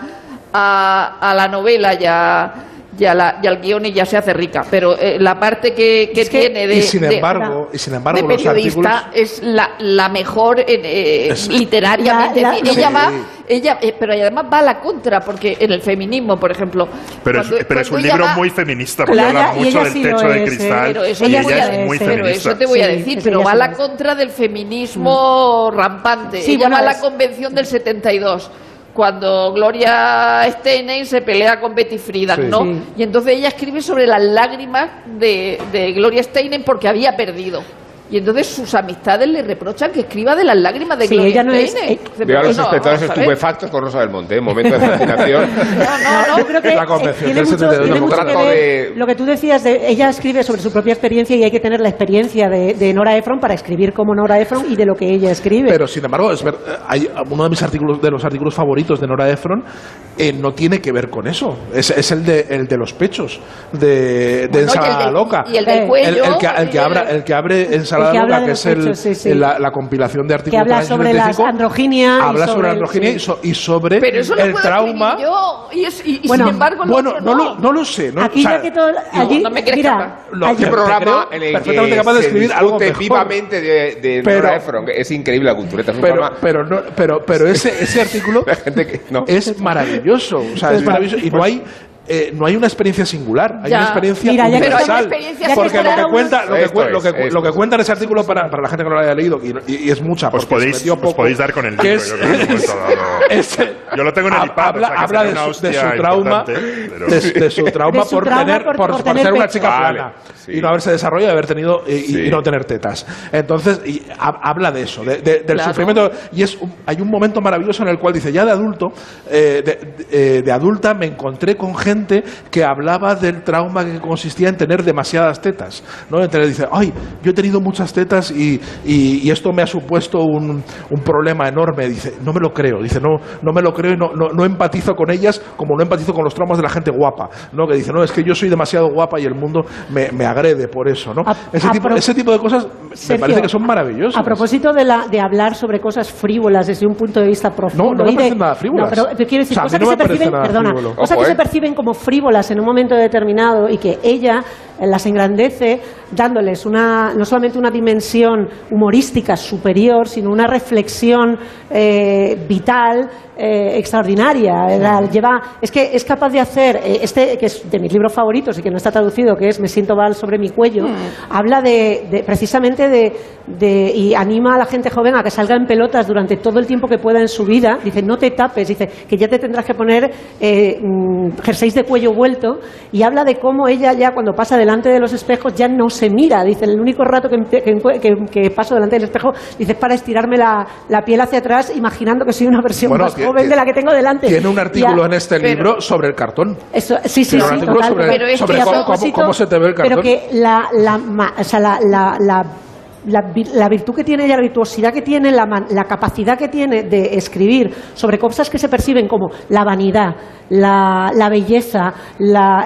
a, a la novela ya ya, la, ya el guion y ya se hace rica. Pero eh, la parte que, que tiene de, y sin de- embargo, y sin embargo de los periodista artículos es la, la mejor eh, eh, Es- literariamente. La- la- ella Sí. va, ella, eh, pero además va a la contra, porque en el feminismo, por ejemplo. Pero, es, pero es un libro va- muy feminista, porque Claro, habla y mucho ella del sí techo lo de es, cristal Pero eso, y te ella voy a es decir, muy pero feminista. eso te voy a decir, pero va a la contra del feminismo rampante. Sí, Ella bueno, va a la convención del 72 cuando Gloria Steinem se pelea con Betty Friedan, Sí. ¿no? Sí. Y entonces ella escribe sobre las lágrimas de, de Gloria Steinem porque había perdido. Y entonces sus amistades le reprochan que escriba de las lágrimas de Sí, Gloria ella no es- eh, Veo a los no, espectadores estupefactos con Rosa del Monte, ¿eh? momento de fascinación. No, yo creo que La eh, convención tiene mucho, 72, tiene mucho que ver de- lo que tú decías de ella escribe sobre su propia experiencia y hay que tener la experiencia de, de Nora Ephron para escribir como Nora Ephron y de lo que ella escribe. Pero sin embargo, es ver- hay uno de mis artículos, de los artículos favoritos de Nora Ephron, eh, no tiene que ver con eso. Es, es el de el de los pechos de, de Bueno, ensalada loca. y el del El- cuello, el, que, el que el- abra- el que abre ensalada El que habla que es el- pechos, sí, sí. La, la compilación de que artículos habla del año sobre las 75, androginia y habla sobre, androginia sí. y, so- y sobre Pero eso lo el puedo trauma. escribir yo. Y, es- y- y Bueno, sin embargo, Bueno, no, no. lo, no lo sé. ¿no? Aquí O sea, ya que todo allí, no me mira, allí- Este programa en el perfectamente que capaz de escribir algo mejor. vivamente de, de Pero- Nora Ephron. Es increíble la. Es un pero, pero, no, pero, pero ese, ese artículo de gente que no. es maravilloso. O sea, es maravilloso. Y no hay, eh, no hay una experiencia singular, hay Ya. una experiencia Mira, ya que universal. Una experiencia porque lo que cuenta, lo que, lo que, es, lo que cuenta en ese artículo para, para la gente que no lo haya leído, y, y- y es mucha, Os podéis, metió os poco, podéis dar con el libro. es- yo es- Yo lo tengo en el iPad, habla, o sea, habla de, su, de su trauma, pero- de, de su trauma su por trauma tener, por- por, por tener ser una chica Vale, plana sí. y no haberse desarrollado y haber tenido y, Sí. y no tener tetas. Entonces, y ha- habla de eso, de- de- del Claro. sufrimiento y es un- hay un momento maravilloso en el cual dice ya de adulto, eh, de, de- eh, de adulta me encontré con gente que hablaba del trauma que consistía en tener demasiadas tetas, ¿no? Entonces dice, ay, yo he tenido muchas tetas y, y- y esto me ha supuesto un, un problema enorme. Dice, no me lo creo, dice, no, no me lo creo y no, no, no empatizo con ellas como no empatizo con los traumas de la gente guapa, ¿no? Que dice, no, es que yo soy demasiado guapa y el mundo me, me agrede por eso, ¿no? A- ese, a tipo, ese tipo de cosas me Sergio, parece que son maravillosas. A propósito de, la, de hablar sobre cosas frívolas desde un punto de vista profundo. No, no me parecen nada frívolas. No, pero te quiero decir, O sea, cosas no que se perciben, nada perdona, cosas Ojo, que eh. se perciben como frívolas en un momento determinado y que ella eh, las engrandece dándoles una, no solamente una dimensión humorística superior, sino una reflexión eh, vital eh, extraordinaria. Lleva, es que es capaz de hacer, eh, este que es de mis libros favoritos y que no está traducido, que es Me siento mal sobre mi cuello, habla de, de- precisamente de, de- y anima a la gente joven a que salga en pelotas durante todo el tiempo que pueda en su vida. Dice, no te tapes, dice que ya te tendrás que poner eh, mm, jerseys de cuello vuelto y habla de cómo ella ya cuando pasa delante de los espejos ya no se mira. Dice, el único rato que, que encue- que- que paso delante del espejo, dice, para estirarme la, la piel hacia atrás imaginando que soy una versión Bueno, más joven de la que tengo delante. Tiene un artículo Ya, en este pero- libro sobre el cartón. eso, sí, sí, Tiene un sí, total, sobre. Pero es sobre cómo, cómo- se te ve el cartón. Pero que la, la, o sea, la, la, la, la vi- la virtud que tiene ella, la virtuosidad que tiene, la, la capacidad que tiene de escribir sobre cosas que se perciben como la vanidad, la, la belleza,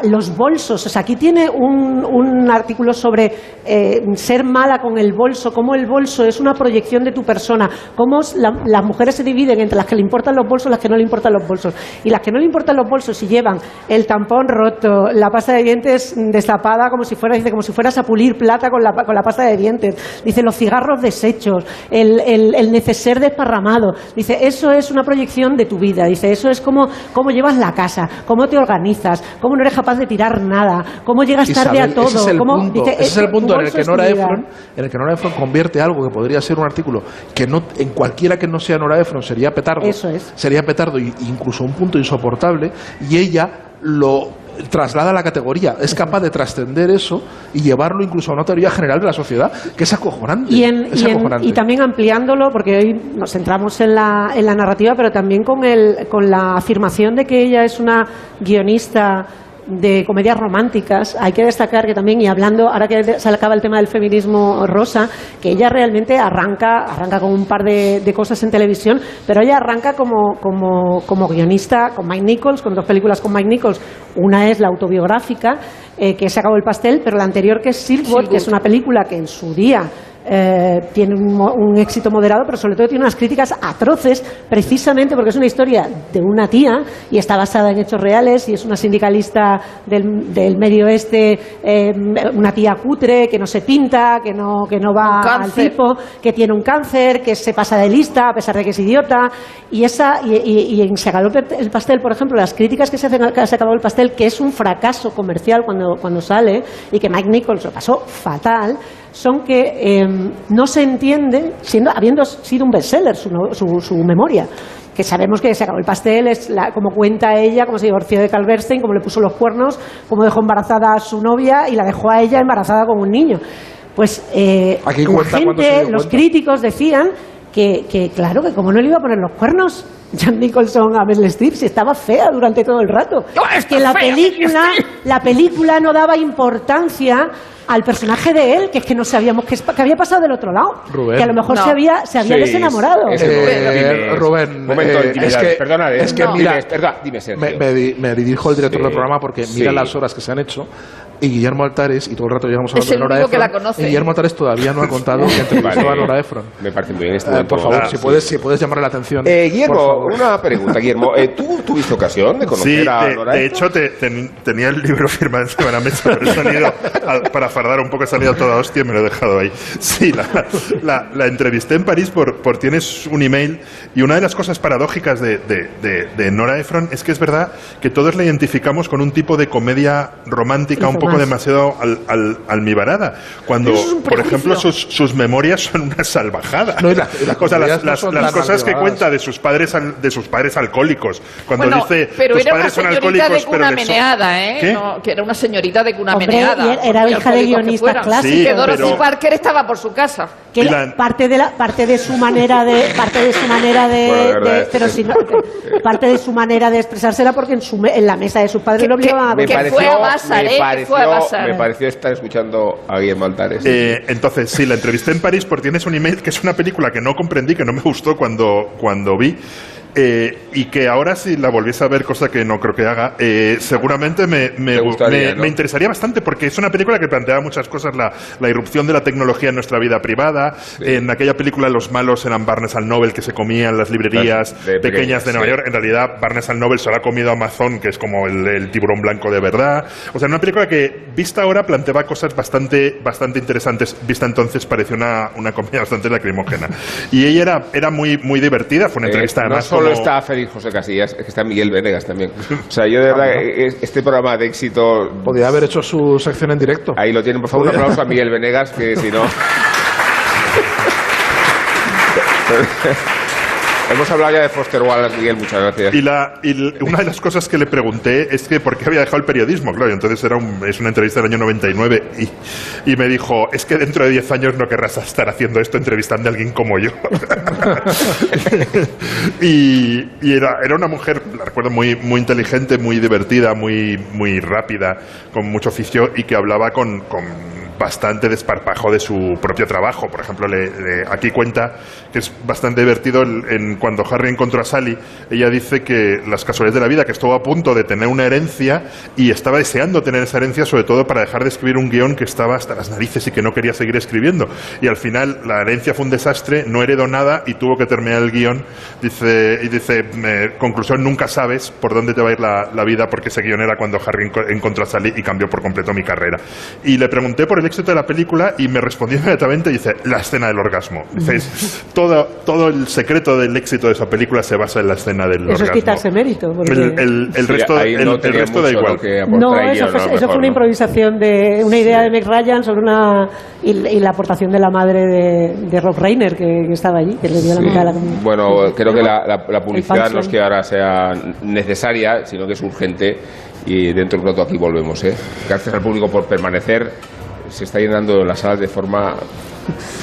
los bolsos. O sea, aquí tiene un, un artículo sobre eh, ser mala con el bolso, cómo el bolso es una proyección de tu persona, cómo las mujeres se dividen entre las que le importan los bolsos y las que no le importan los bolsos. Y las que no le importan los bolsos y llevan el tampón roto, la pasta de dientes mm, destapada como si fuera, dice, como si fueras a pulir plata con la, con la pasta de dientes. Dice los cigarros deshechos, el, el, el neceser desparramado. Dice, eso es una proyección de tu vida. Dice, eso es como cómo llevas la casa, cómo te organizas, cómo no eres capaz de tirar nada, cómo llegas tarde a todo. Ese es el cómo- punto, dice, ese es el tu punto en el que Nora. Ephron, en el que Nora Ephron convierte algo que podría ser un artículo que no en cualquiera que no sea Nora Ephron sería petardo, Eso es. sería petardo incluso un punto insoportable y ella lo traslada la categoría, es capaz de trascender eso y llevarlo incluso a una teoría general de la sociedad, que es acojonante. Y, en- es y en- acojonante. y también ampliándolo, porque hoy nos centramos en la, en la narrativa, pero también con, el, con la afirmación de que ella es una guionista de comedias románticas, hay que destacar que también, y hablando, ahora que se acaba el tema del feminismo rosa, que ella realmente arranca, arranca con un par de, de cosas en televisión, pero ella arranca como, como, como guionista con Mike Nichols, con dos películas con Mike Nichols. Una es la autobiográfica, eh, que se acabó el pastel, pero la anterior que es Silkwood, que es una película que en su día eh, tiene un, un éxito moderado, pero sobre todo tiene unas críticas atroces, precisamente porque es una historia de una tía y está basada en hechos reales y es una sindicalista del, del medio oeste, eh, una tía cutre que no se pinta, que no, que no va al tipo, que tiene un cáncer, que se pasa de lista a pesar de que es idiota. Y, esa, y, y- y en Se acabó el pastel, por ejemplo, las críticas que se hacen a Se acabó el pastel, que es un fracaso comercial cuando, cuando sale y que Mike Nichols lo pasó fatal, son que eh, no se entiende, siendo, habiendo sido un bestseller su, su, su memoria. Que sabemos que se acabó el pastel, es la, como cuenta ella, cómo se divorció de Calverstein, cómo le puso los cuernos, cómo dejó embarazada a su novia y la dejó a ella embarazada con un niño. Pues eh, Aquí la gente, los críticos decían que, que, claro, que como no le iba a poner los cuernos Jan Nicholson a Meryl Streep si estaba fea durante todo el rato. que la película, la película no daba importancia al personaje de él, que es que no sabíamos qué, es- qué había pasado del otro lado. Rubén. Que a lo mejor No. se había, se había Sí, desenamorado. es- Eh, Dime, Rubén, momento eh, es que, Perdona, eh, es que no, mira, dime, perdona, dime, Sergio. me, me di- me dirijo al director Sí, del programa porque sí. mira las horas que se han hecho y Guillermo Altares, y todo el rato llegamos Es hablando de el Nora único que Ephron, la conoce. y Guillermo Altares todavía no ha contado que entrevistó a Nora Ephron. Me parece muy bien este Eh, por favor, Ah, si, sí. puedes, si puedes llamarle la atención. Eh, por Guillermo, favor. una pregunta, Guillermo. Eh, ¿Tú tuviste ocasión de conocer Sí, a de, Nora de hecho te- ten- tenía el libro firmado encima de la mesa, pero he salido, al- para fardar un poco, he salido toda hostia y me lo he dejado ahí. Sí, la, la- la entrevisté en París por, por tienes un email y una de las cosas paradójicas de, de- de- de Nora Ephron es que es verdad que todos la identificamos con un tipo de comedia romántica un Hizo poco demasiado al, al- almibarada, cuando, es por ejemplo, sus, sus memorias son una salvajada. No, la- y las o sea, las, comedias no las- las cosas que cuenta de sus padres al- de sus padres alcohólicos, cuando Bueno, dice pero tus era una padres son alcohólicos, pero so- meneada, ¿eh? ¿Qué? No, que era una señorita de cuna Hombre, meneada. era- hija de que fueran. clásicos. Sí, que Dorothy pero- Parker estaba por su casa. que la- la- parte de la parte de su manera de parte de su manera de, Bueno, de pero si no, que- parte de su manera de expresarse era porque en su me- en la mesa de sus padres Que- lo obligaban a Me que beber. fue a me ¿eh? Que fue me pareció estar escuchando a Guillermo Altares. Eh, entonces, sí, la entrevisté en París por Tienes un email, que es una película que no comprendí, que no me gustó cuando, cuando vi. Eh, y que ahora si la volviese a ver, cosa que no creo que haga, eh, seguramente me, me, gustaría, me- ¿no? me interesaría bastante porque es una película que plantea muchas cosas, la, la irrupción de la tecnología en nuestra vida privada. En aquella película los malos eran Barnes al Nobel que se comían las librerías De pequeñas pequeñas, de Nueva sí. York. En realidad, Barnes al Nobel se lo ha comido Amazon, que es como el, el tiburón blanco de verdad. O sea, una película que, vista ahora, planteaba cosas bastante, bastante interesantes. Vista entonces, pareció una, una comedia bastante lacrimógena. Y ella era, era muy, muy divertida. Fue una Eh, entrevista, no además, solo como- está Félix José Casillas, es que está Miguel Venegas también. O sea, yo de verdad, eh, este programa de éxito, Podría haber hecho su sección en directo. ahí lo tienen. Por favor, un aplauso a Miguel Venegas, que si no... Hemos hablado ya de Foster Wallace, Miguel, muchas gracias. Y, la, y una de las cosas que le pregunté es que por qué había dejado el periodismo, claro, entonces era un- es una entrevista del año 99 y, y me dijo, es que dentro de 10 años no querrás estar haciendo esto entrevistando a alguien como yo. y y era, era una mujer, la recuerdo, muy, muy inteligente, muy divertida, muy, muy rápida, con mucho oficio y que hablaba con, con bastante desparpajo de su propio trabajo. Por ejemplo, le- le- aquí cuenta que es bastante divertido en cuando Harry encontró a Sally, ella dice que las casualidades de la vida, que estuvo a punto de tener una herencia y estaba deseando tener esa herencia, sobre todo para dejar de escribir un guion que estaba hasta las narices y que no quería seguir escribiendo. Y al final la herencia fue un desastre, no heredó nada y tuvo que terminar el guion. Dice, y dice, me- conclusión, nunca sabes por dónde te va a ir la, la vida porque ese guion era cuando Harry enco- encontró a Sally y cambió por completo mi carrera. Y le pregunté por el éxito de la película y me respondió inmediatamente y dice, la escena del orgasmo. Dice, "Es- todo, todo el secreto del éxito de esa película se basa en la escena del Eso es orgasmo. quitarse mérito. porque- El, el- el Sí, resto, el, no el resto da igual. No, eso, fue, no, eso fue una no. improvisación de una idea de Meg Ryan sobre una y, y la aportación de la madre de, de Rob Reiner que, que estaba allí, que le dio la Sí. mitad de la comida. Bueno, creo que la, la- la publicidad no es que ahora sea necesaria, sino que es urgente. Y dentro de un rato aquí volvemos. ¿eh? Gracias al público por permanecer. Se está llenando la sala de forma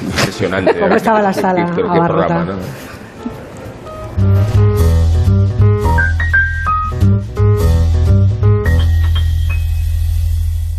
impresionante. ¿Cómo estaba la Qué- sala qué- qué abarrotada? programa, ¿no?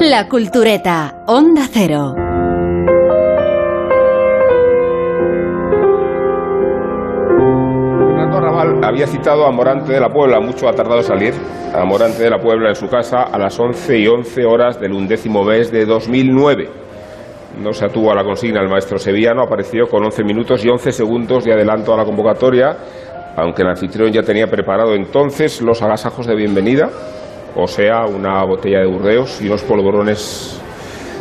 La Cultureta, Onda Cero. Fernando Arrabal había citado a Morante de la Puebla, mucho ha tardado en salir, a Morante de la Puebla en su casa a las 11 y 11 horas del undécimo mes de 2009. No se atuvo a la consigna el maestro sevillano, apareció con 11 minutos y 11 segundos de adelanto a la convocatoria, aunque el anfitrión ya tenía preparado entonces los agasajos de bienvenida, o sea, una botella de burdeos y unos polvorones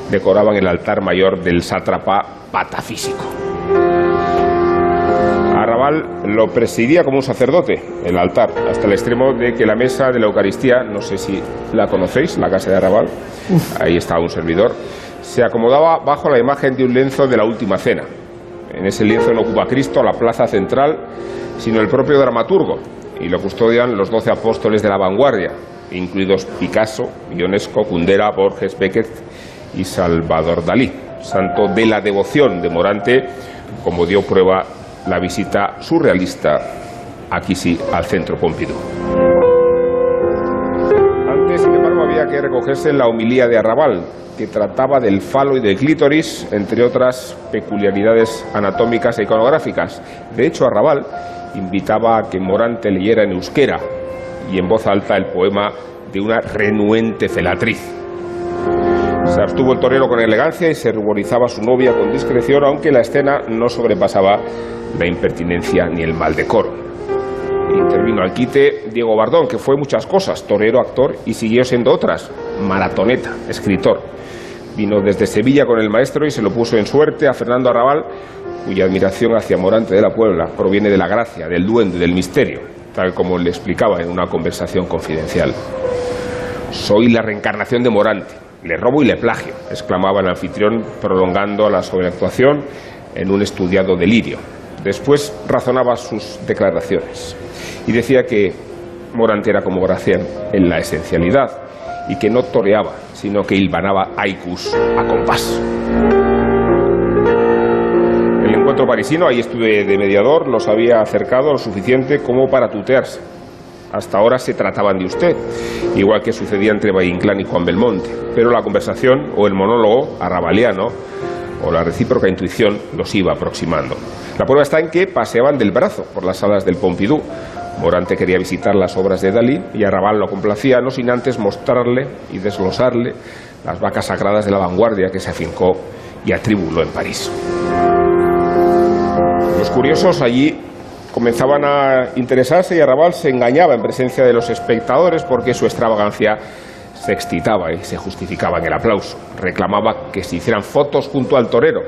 decoraban el altar mayor del sátrapa patafísico. Arrabal lo presidía como un sacerdote, el altar, hasta el extremo de que la mesa de la Eucaristía, no sé si la conocéis, la casa de Arrabal, ahí está un servidor, se acomodaba bajo la imagen de un lienzo de la Última Cena. En ese lienzo no ocupa Cristo la plaza central, sino el propio dramaturgo, y lo custodian los doce apóstoles de la vanguardia, incluidos Picasso, Ionesco, Kundera, Borges, Beckett y Salvador Dalí, santo de la devoción de Morante, como dio prueba la visita surrealista, aquí sí, al centro Pompidou. Antes, sin embargo, había que recogerse la homilía de Arrabal, que trataba del falo y del clítoris, entre otras peculiaridades anatómicas e iconográficas. De hecho, Arrabal invitaba a que Morante leyera en euskera y en voz alta el poema de una renuente felatriz. Se abstuvo el torero con elegancia y se ruborizaba a su novia con discreción, aunque la escena no sobrepasaba la impertinencia ni el mal decoro. Intervino al quite Diego Bardón, que fue muchas cosas, torero, actor y siguió siendo otras, maratoneta, escritor. Vino desde Sevilla con el maestro y se lo puso en suerte a Fernando Arrabal, cuya admiración hacia Morante de la Puebla proviene de la gracia, del duende, del misterio, tal como le explicaba en una conversación confidencial. Soy la reencarnación de Morante, le robo y le plagio, exclamaba el anfitrión, prolongando la sobreactuación en un estudiado delirio. Después razonaba sus declaraciones y decía que Morante era como Gracián en la esencialidad y que no toreaba, sino que hilvanaba haikus a compás. Parisino, ahí estuve de mediador, los había acercado lo suficiente como para tutearse. Hasta ahora se trataban de usted, igual que sucedía entre Valle Inclán y Juan Belmonte. Pero la conversación o el monólogo arrabaliano o la recíproca intuición los iba aproximando. La prueba está en que paseaban del brazo por las salas del Pompidou. Morante quería visitar las obras de Dalí y Arrabal lo complacía, no sin antes mostrarle y desglosarle las vacas sagradas de la vanguardia que se afincó y atribuló en París. Curiosos allí comenzaban a interesarse y Arrabal se engañaba en presencia de los espectadores porque su extravagancia se excitaba y se justificaba en el aplauso. Reclamaba que se hicieran fotos junto al torero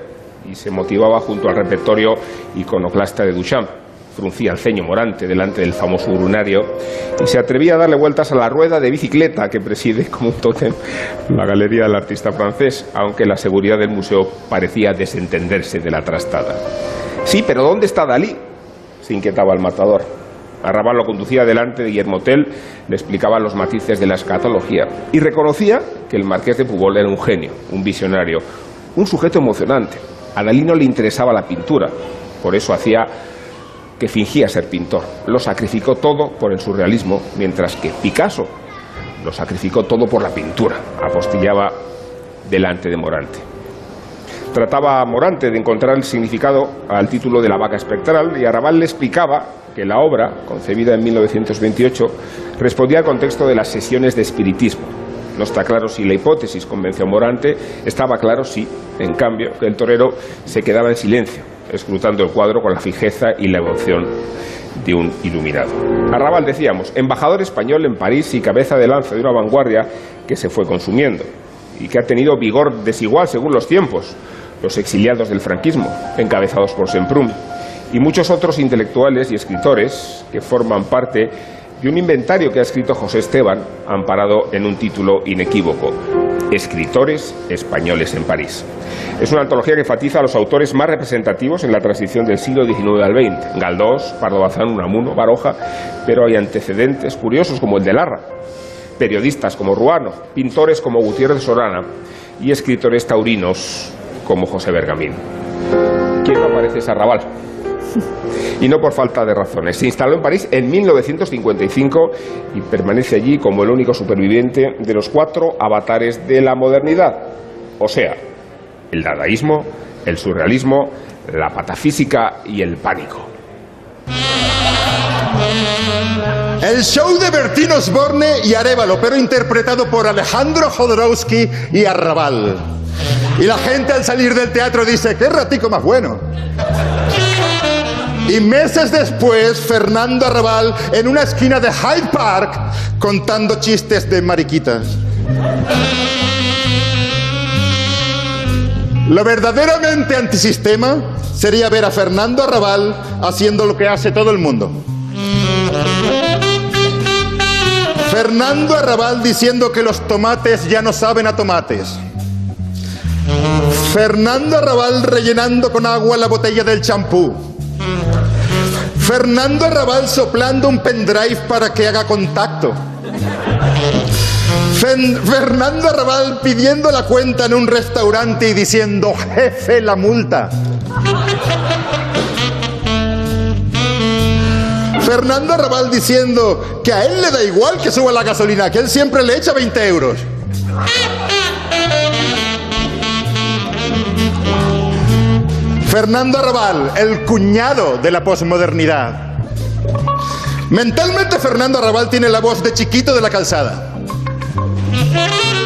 y se motivaba junto al repertorio iconoclasta de Duchamp. Fruncía el ceño morante delante del famoso urinario y se atrevía a darle vueltas a la rueda de bicicleta que preside como un tótem la galería del artista francés, aunque la seguridad del museo parecía desentenderse de la trastada. Sí, pero ¿dónde está Dalí? se inquietaba el matador. Arrabal lo conducía delante de Guillermo Tell, le explicaba los matices de la escatología y reconocía que el marqués de Pubol era un genio, un visionario, un sujeto emocionante. A Dalí no le interesaba la pintura, por eso hacía que fingía ser pintor. Lo sacrificó todo por el surrealismo, mientras que Picasso lo sacrificó todo por la pintura, apostillaba delante de Morante. Trataba a Morante de encontrar el significado al título de la vaca espectral y Arrabal le explicaba que la obra, concebida en 1928, respondía al contexto de las sesiones de espiritismo. No está claro si la hipótesis convenció a Morante, estaba claro si, en cambio, que el torero se quedaba en silencio, escrutando el cuadro con la fijeza y la emoción de un iluminado. Arrabal, decíamos, embajador español en París y cabeza de lanza de una vanguardia que se fue consumiendo y que ha tenido vigor desigual según los tiempos. Los exiliados del franquismo, encabezados por Semprún, y muchos otros intelectuales y escritores que forman parte de un inventario que ha escrito José Esteban, amparado en un título inequívoco, Escritores españoles en París. Es una antología que enfatiza a los autores más representativos en la transición del siglo XIX al XX, Galdós, Pardo Bazán, Unamuno, Baroja, pero hay antecedentes curiosos como el de Larra, periodistas como Ruano, pintores como Gutiérrez Sorana y escritores taurinos como José Bergamín. ¿Quién no aparece ese arrabal? y no por falta de razones. Se instaló en París en 1955 y permanece allí como el único superviviente de los cuatro avatares de la modernidad, o sea, el dadaísmo, el surrealismo, la patafísica y el pánico. El show de Bertín Osborne y Arevalo, pero interpretado por Alejandro Jodorowsky y Arrabal. Y la gente al salir del teatro dice, qué ratico más bueno. Y meses después, Fernando Arrabal en una esquina de Hyde Park contando chistes de mariquitas. Lo verdaderamente antisistema sería ver a Fernando Arrabal haciendo lo que hace todo el mundo. Fernando Arrabal diciendo que los tomates ya no saben a tomates. Fernando Arrabal rellenando con agua la botella del champú. Fernando Arrabal soplando un pendrive para que haga contacto. Fernando Arrabal pidiendo la cuenta en un restaurante y diciendo, jefe, la multa. Fernando Arrabal diciendo que a él le da igual que suba la gasolina, que él siempre le echa 20 euros. Fernando Arrabal, el cuñado de la posmodernidad. Mentalmente Fernando Arrabal tiene la voz de chiquito de la calzada.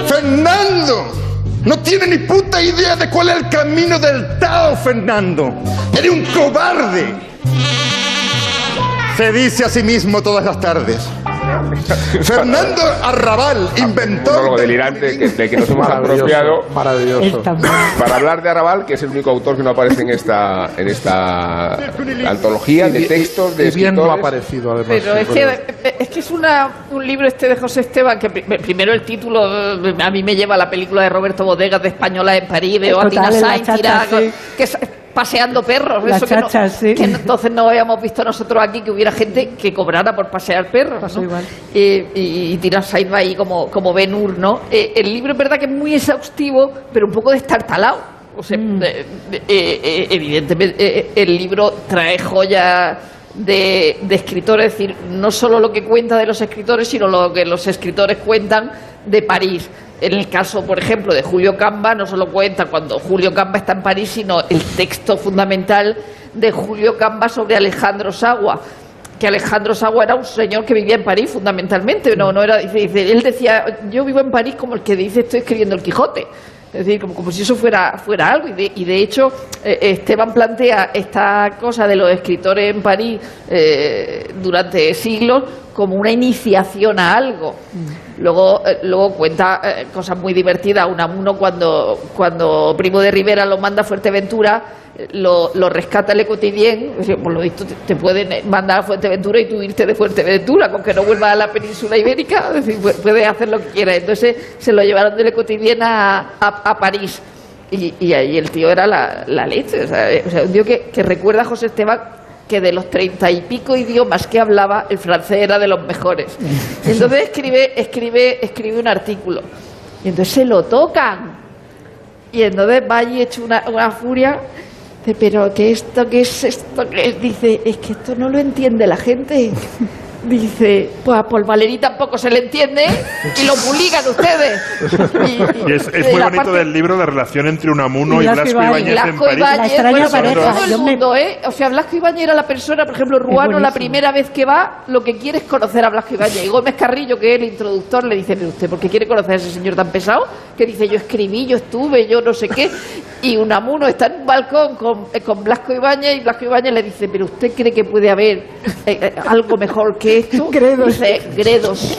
Fernando, no tiene ni puta idea de cuál es el camino del Tao, Fernando. Eres un cobarde. Se dice a sí mismo todas las tardes. Fernando Arrabal inventó monólogo delirante que, del que nos hemos Maravilloso, apropiado maravilloso. para hablar de Arrabal, que es el único autor que no aparece en esta, en esta antología de textos de y bien no ha escritores. aparecido además. Pero sí, es que, es que es una, un libro este de José Esteban que pri- primero el título eh, a mí me lleva a la película de Roberto Bodegas de Española en París, veo a Tina Sainz que es- paseando perros, Las eso que, no- sí. que entonces no habíamos visto nosotros aquí que hubiera gente que cobrara por pasear perros. Pasó ¿no? igual. Eh, y, y va ahí como, como Ben Hur, ¿no? Eh, el libro es verdad que es muy exhaustivo, pero un poco destartalado. O sea, Mm. eh, eh, evidentemente el libro trae joyas de, escritores, es decir, no solo lo que cuenta de los escritores, sino lo que los escritores cuentan de París. En el caso, por ejemplo, de Julio Camba, no solo cuenta cuando Julio Camba está en París, sino el texto fundamental de Julio Camba sobre Alejandro Sagua que Alejandro Sagua era un señor que vivía en París fundamentalmente, no, no era, dice, él decía, yo vivo en París como el que dice estoy escribiendo el Quijote, es decir, como, si eso fuera, fuera algo, y de, y de hecho eh, Esteban plantea esta cosa de los escritores en París eh, durante siglos como una iniciación a algo. Luego, eh, luego cuenta eh, cosas muy divertidas. Unamuno cuando, cuando Primo de Rivera lo manda a Fuerteventura, lo, lo rescata es decir, por lo visto te, te pueden eh, mandar a Fuerteventura y tú irte de Fuerteventura, con que no vuelvas a la península ibérica, es decir, puedes hacer lo que quieras. Entonces se lo llevaron de Le Quotidien a, a, a París. Y, y ahí el tío era la, la leche, o sea, o sea, un tío que, que recuerda a José Esteban que de los treinta y pico idiomas que hablaba, el francés era de los mejores. Y entonces escribe, escribe, escribe un artículo. Y entonces se lo tocan. Y entonces va allí hecho una, una furia. Dice, pero ¿qué esto qué es esto qué es? Dice, es que esto no lo entiende la gente. Dice, pues a Paul Valéry tampoco se le entiende y lo publican ustedes. Y es, muy la bonito parte- del libro la relación entre Unamuno y Blasco Blasco Ibáñez en Blasco París. Bueno, todo el mundo, ¿eh? O sea, Blasco Ibáñez era la persona, por ejemplo, Ruano, la primera vez que va, lo que quiere es conocer a Blasco Ibáñez. Y Gómez Carrillo, que es el introductor, le dice, pero usted, ¿por qué quiere conocer a ese señor tan pesado? Que dice, yo escribí, yo estuve, yo no sé qué. Y Unamuno está en un balcón con, eh, con Blasco Ibáñez y Blasco Ibáñez le dice, pero ¿usted cree que puede haber eh, eh, algo mejor que esto? Dice, Gredos.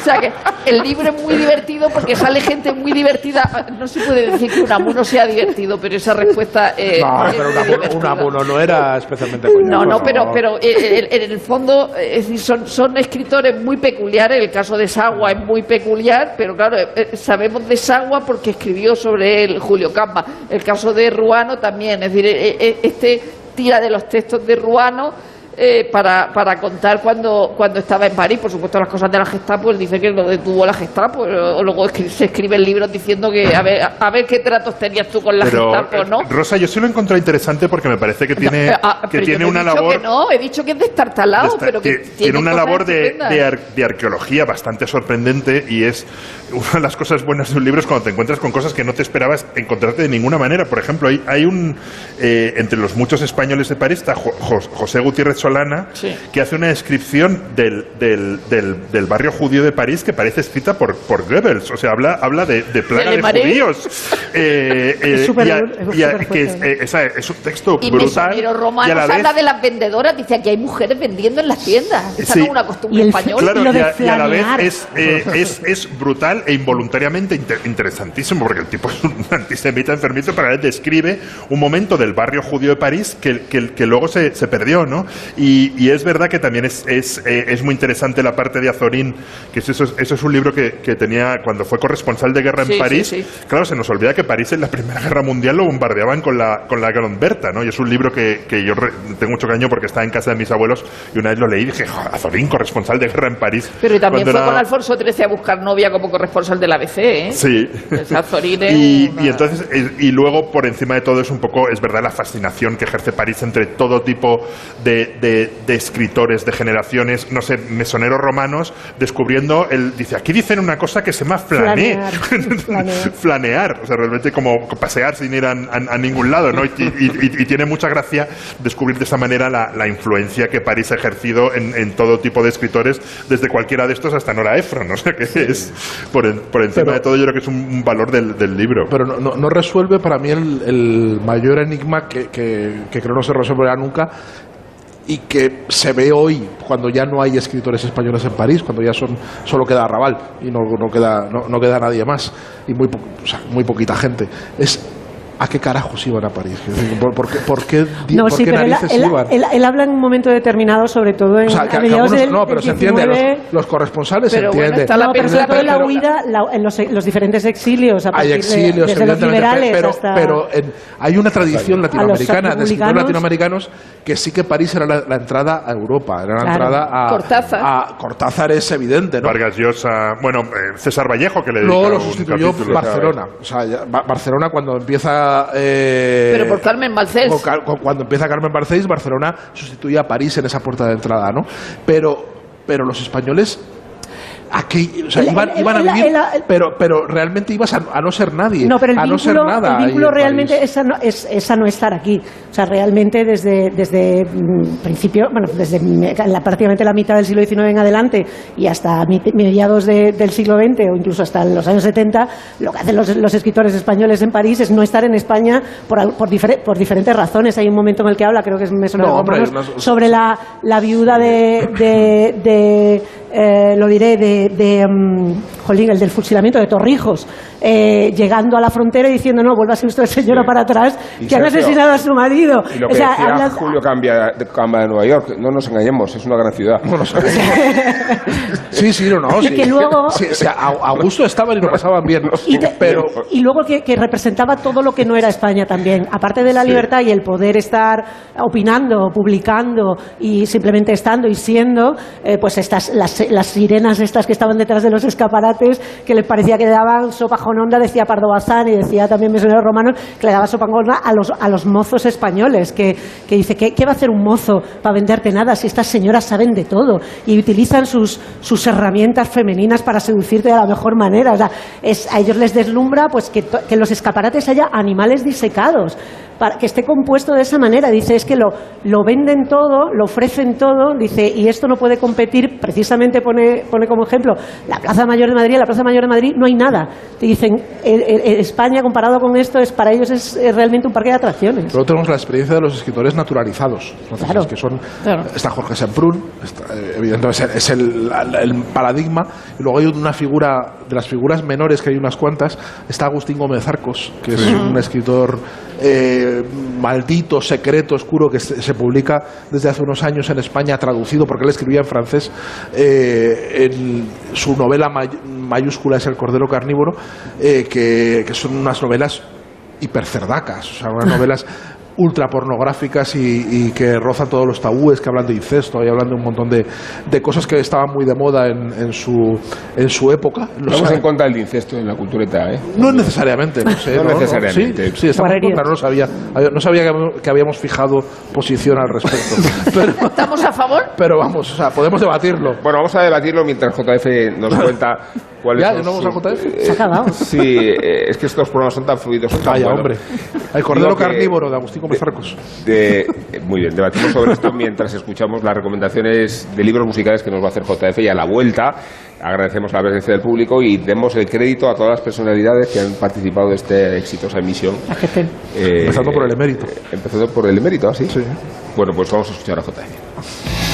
O sea que el libro es muy divertido porque sale gente muy divertida. No se puede decir que Unamuno sea divertido, pero esa respuesta eh, No, es pero un un abuno no era especialmente coñazo, No, no, por pero, favor. pero eh, en, en el fondo, eh, es decir, son, son escritores muy peculiares. El caso de Sagua es muy peculiar, pero claro, eh, eh, sabemos de Sagua porque escribió sobre él Julio Campa. El caso de Ruano también, es decir, eh, eh, este tira de los textos de Ruano. Eh, para, para contar cuando, cuando estaba en París, por supuesto las cosas de la Gestapo, él dice que lo detuvo la Gestapo, pero luego escri- se escriben libros diciendo que a ver, a ver qué tratos tenías tú con la Pero, Gestapo, ¿no? eh, Rosa, yo sí lo he encontrado interesante porque me parece que tiene, Ah, que tiene no una labor que no, he dicho que es destartalado, pero que que tiene una labor de, de ar- de arqueología bastante sorprendente y es una de las cosas buenas de un libro es cuando te encuentras con cosas que no te esperabas encontrarte de ninguna manera. Por ejemplo, hay, hay un, eh, entre los muchos españoles de París, está Jo- José Gutiérrez Solana, que hace una descripción del, del, del- del barrio judío de París que parece escrita por, por Goebbels. O sea, habla, habla de, de plaga de judíos. Eh, eh, Es súper- y a- es y a- súper que es, fuerte. eh, esa- es un texto Y brutal. Mesonero y a Romano la vez habla de las vendedoras, dice aquí hay mujeres vendiendo en las tiendas. Esa Sí. no es una costumbre española. Claro, y, a, y a la vez es, eh, es, es brutal e involuntariamente inter- interesantísimo, porque el tipo es un antisemita enfermizo, pero a la vez describe un momento del barrio judío de París que, que, que luego se, se perdió, ¿no? Y, y es verdad que también es, es, eh, es muy interesante la parte de Azorín, que eso, es- eso es un libro que, que tenía cuando fue corresponsal de guerra en Sí, sí, París. sí. Claro, se nos olvida que París en la Primera Guerra Mundial lo bombardeaban con la, con la Gran Berta, ¿no? Y es un libro que, que yo re- tengo mucho cariño porque estaba en casa de mis abuelos y una vez lo leí y dije, "Jo, Azorín, corresponsal de guerra en París. Pero y también fue era- con Alfonso XIII a buscar novia como corresponsal de la ABC, ¿eh? Sí. Esa Azorín es Y, una- y entonces, eh, y luego por encima de todo es un poco, es verdad, la fascinación que ejerce París entre todo tipo de, de- de escritores, de generaciones, no sé, mesoneros romanos, descubriendo, el, dice, aquí dicen una cosa que se llama flané. Flanear. Flanear, o sea, realmente como pasear sin ir a, a- a ningún lado, ¿no? Y, y- y- y tiene mucha gracia descubrir de esa manera la, la influencia que París ha ejercido en, en todo tipo de escritores, desde cualquiera de estos hasta Nora Ephron, o sea, que es, por, en- por encima Pero- de todo, yo creo que es un, un valor del, del libro. Pero no, no- no resuelve para mí el, el mayor enigma que, que- que creo no se resolverá nunca y que se ve hoy cuando ya no hay escritores españoles en París, cuando ya son solo queda Raval y no, no queda no, no queda nadie más y muy po- muy poquita gente. Es ¿A qué carajos iban a París? ¿Por, por qué, por qué No, por sí, qué pero él, narices él- iban? él- él habla en un momento determinado, sobre todo en o sea, que, a que algunos- del, no, pero se entiende, 19, los, los corresponsales se Pero bueno, entiende. está la no, pero persona- sobre todo la huida, la- en los, los diferentes exilios, a hay partir de- exilios, desde los evidentemente, liberales pero, hasta... pero en- hay una tradición latinoamericana de escritores latinoamericanos que sí que París era la, la entrada a Europa, era la Claro. entrada a Cortázar. a Cortázar es evidente, ¿no? Vargas Llosa, bueno, eh, César Vallejo, que le Luego dedica lo un sustituyó capítulo, Barcelona, o sea, ya- Ba- Barcelona cuando empieza eh, Pero por Carmen Balcells. cuando empieza Carmen Barcells, Barcelona sustituye a París en esa puerta de entrada, ¿no? Pero pero los españoles aquí, o sea, El- iban, el- iban a vivir, el- pero, pero realmente ibas a, a no ser nadie, No, pero el a no ser vínculo, nada. el vínculo en realmente París. es a, no, es, es a no estar aquí. O sea, realmente desde, desde mm, principio, bueno, desde la, prácticamente la mitad del siglo XIX en adelante y hasta mediados de- del siglo XX o incluso hasta los años 70, lo que hacen los, los escritores españoles en París es no estar en España por, por, difer- por diferentes razones. Hay un momento en el que habla, creo que es me No, hombre, no- sobre la, la viuda de, de, de, eh, lo diré, de, de mm, jolín, el del fusilamiento de Torrijos, eh, llegando a la frontera y diciendo, no, vuélvase usted, señora, para atrás, Y que han asesinado a su marido. Y lo O que sea, decía habla- Julio Cambia de, Camba de Nueva York, no nos engañemos, es una gran ciudad. Sí, sí, no, no. Sí. que luego- Sí, sí, a, a gusto estaban y lo pasaban bien. Y, te- pero y luego que, que representaba todo lo que no era España también. Aparte de la Sí. libertad y el poder estar opinando, publicando y simplemente estando y siendo, eh, pues estas, las, las sirenas estas que estaban detrás de los escaparates, que les parecía que le daban sopa con onda, decía Pardo Bazán y decía también Mesonero Romano, que le daba sopa con onda a los, a los mozos españoles, que, que dice, ¿qué, ¿qué va a hacer un mozo para venderte nada si estas señoras saben de todo y utilizan sus, sus herramientas femeninas para seducirte de la mejor manera? O sea, es, a ellos les deslumbra pues que, que en los escaparates haya animales disecados para que esté compuesto de esa manera. Dice, es que lo, lo venden todo, lo ofrecen todo, dice, y esto no puede competir, precisamente pone, pone como ejemplo la Plaza Mayor de Madrid, la Plaza Mayor de Madrid no hay nada. Te dicen, eh, eh, España comparado con esto, es para ellos es, realmente un parque de atracciones. Luego tenemos la experiencia de los escritores naturalizados, franceses, que son está Jorge Semprún, está, eh, evidentemente es el, es el- el paradigma, y luego hay una figura de las figuras menores que hay unas cuantas, está Agustín Gómez Arcos, que es Sí. un escritor eh, maldito, secreto, oscuro, que se, se publica desde hace unos años en España, traducido, porque él escribía en francés, eh, en su novela may- mayúscula es El Cordero Carnívoro, eh, que, que son unas novelas hipercerdacas, o sea, unas novelas ultra pornográficas y, y que rozan todos los tabúes, que hablan de incesto y hablan de un montón de, de cosas que estaban muy de moda en, en su, en su época. Estamos en contra del incesto en la cultureta, ¿eh? no necesariamente, no sé. No necesariamente. Sí, sí, estamos en contra, no lo sabía. No sabía que habíamos- que habíamos fijado posición al respecto. Pero, ¿Estamos a favor? pero vamos, o sea, podemos debatirlo. Bueno, vamos a debatirlo mientras JF nos cuenta cuáles ¿Ya? son ¿No vamos a JF? eh, Se ha acabado. Sí, eh, es que estos programas son tan fluidos. Son Vaya, hombre. El cordero Digo que- carnívoro de Agustín Gómez Arcos. de- eh, muy bien, debatimos sobre esto mientras escuchamos las recomendaciones de libros musicales que nos va a hacer JF y a la vuelta agradecemos la presencia del público y demos el crédito a todas las personalidades que han participado de esta exitosa emisión. Eh, Empezando por el emérito. eh, empezando por el emérito, ¿así? Sí. Bueno, pues vamos a escuchar a JF.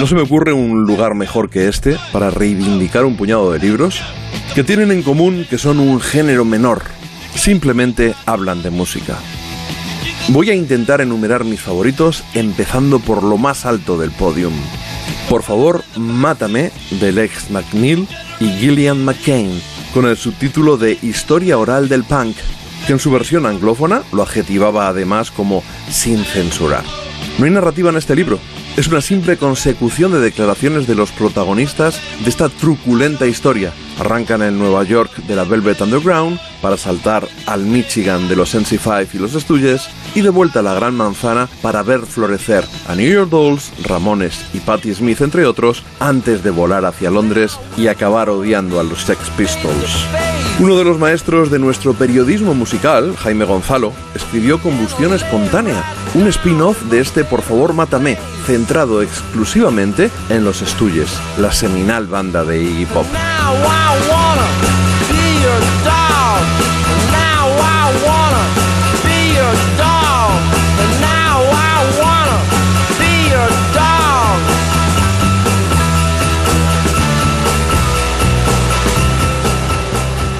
No se me ocurre un lugar mejor que este para reivindicar un puñado de libros que tienen en común que son un género menor. Simplemente hablan de música. Voy a intentar enumerar mis favoritos empezando por lo más alto del podium. Por favor, Mátame de Lex McNeil y Gillian McCain, con el subtítulo de Historia oral del punk, que en su versión anglófona lo adjetivaba además como sin censurar. No hay narrativa en este libro, es una simple consecución de declaraciones de los protagonistas de esta truculenta historia. Arrancan en Nueva York de la Velvet Underground para saltar al Michigan de los NC5 y los Stooges y de vuelta a la Gran Manzana para ver florecer a New York Dolls, Ramones y Patti Smith entre otros antes de volar hacia Londres y acabar odiando a los Sex Pistols. Uno de los maestros de nuestro periodismo musical, Jaime Gonzalo, escribió Combustión Espontánea, un spin-off de este Por favor Mátame, centrado exclusivamente en los Stooges, la seminal banda de Iggy Pop.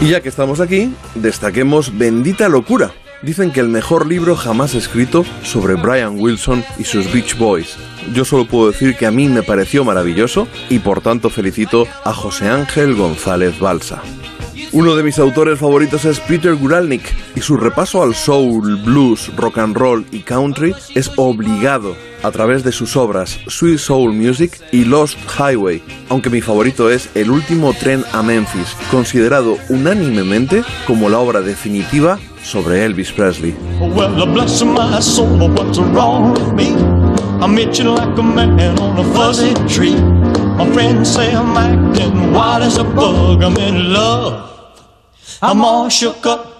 Y ya que estamos aquí, destaquemos Bendita Locura. Dicen que el mejor libro jamás escrito sobre Brian Wilson y sus Beach Boys. Yo solo puedo decir que a mí me pareció maravilloso y por tanto felicito a José Ángel González Balsa. Uno de mis autores favoritos es Peter Guralnick y su repaso al soul, blues, rock and roll y country es obligado a través de sus obras Sweet Soul Music y Lost Highway, aunque mi favorito es El último tren a Memphis, considerado unánimemente como la obra definitiva sobre Elvis Presley. I'm itching like a man on a fuzzy tree. My friends say I'm acting wild as a bug. I'm in love. I'm all shook up.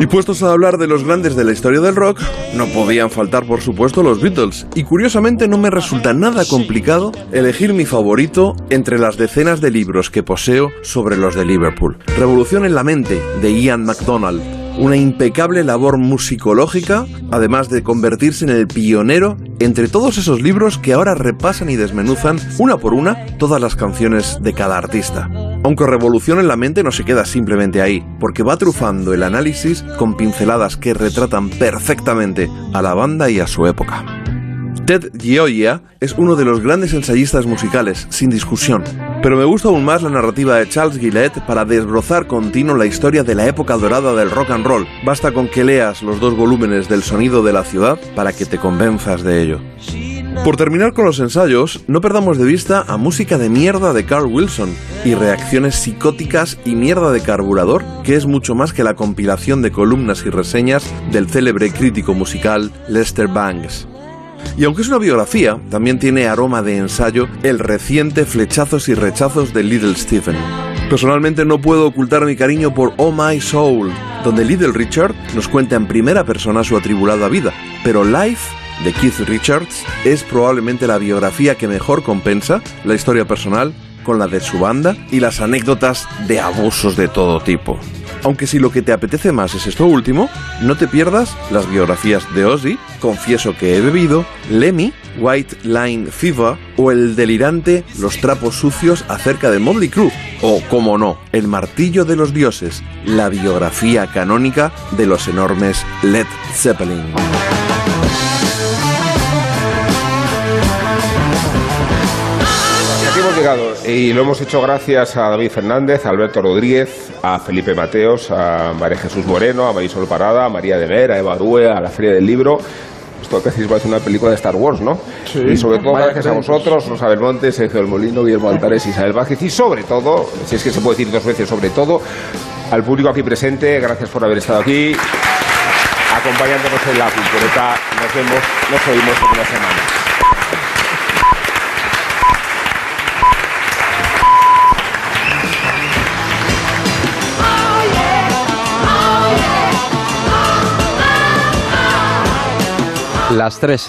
Y puestos a hablar de los grandes de la historia del rock, no podían faltar por supuesto los Beatles, y curiosamente no me resulta nada complicado elegir mi favorito entre las decenas de libros que poseo sobre los de Liverpool. Revolución en la mente, de Ian MacDonald, una impecable labor musicológica, además de convertirse en el pionero entre todos esos libros que ahora repasan y desmenuzan una por una todas las canciones de cada artista. Aunque Revolución en la mente no se queda simplemente ahí, porque va trufando el análisis con pinceladas que retratan perfectamente a la banda y a su época. Ted Gioia es uno de los grandes ensayistas musicales, sin discusión. Pero me gusta aún más la narrativa de Charles Gillette para desbrozar continuo la historia de la época dorada del rock and roll. Basta con que leas los dos volúmenes del sonido de la ciudad para que te convenzas de ello. Por terminar con los ensayos, no perdamos de vista a música de mierda de Carl Wilson y reacciones psicóticas y mierda de carburador, que es mucho más que la compilación de columnas y reseñas del célebre crítico musical Lester Bangs. Y aunque es una biografía, también tiene aroma de ensayo el reciente Flechazos y Rechazos de Little Stephen. Personalmente no puedo ocultar mi cariño por Oh My Soul, donde Little Richard nos cuenta en primera persona su atribulada vida, pero Life de Keith Richards es probablemente la biografía que mejor compensa la historia personal con la de su banda y las anécdotas de abusos de todo tipo. Aunque si lo que te apetece más es esto último, no te pierdas las biografías de Ozzy, Confieso que he bebido, Lemmy, White Line Fever o el delirante Los trapos sucios acerca de Motley Crue o, como no, El martillo de los dioses, la biografía canónica de los enormes Led Zeppelin. Y lo hemos hecho gracias a David Fernández, a Alberto Rodríguez, a Felipe Mateos, a María Jesús Moreno, a Marisol Parada, a María de Ver, a Eva Due, a la Feria del Libro. Esto que decís parece una película de Star Wars, ¿no? Sí. y sobre todo Vaya gracias a vosotros, Rosa Belmonte, Sergio del Molino, Guillermo Altares, Isabel Vázquez y sobre todo, si es que se puede decir dos veces sobre todo, al público aquí presente, gracias por haber estado aquí acompañándonos en la cultureta. Nos vemos, nos oímos en una semana. Las tres.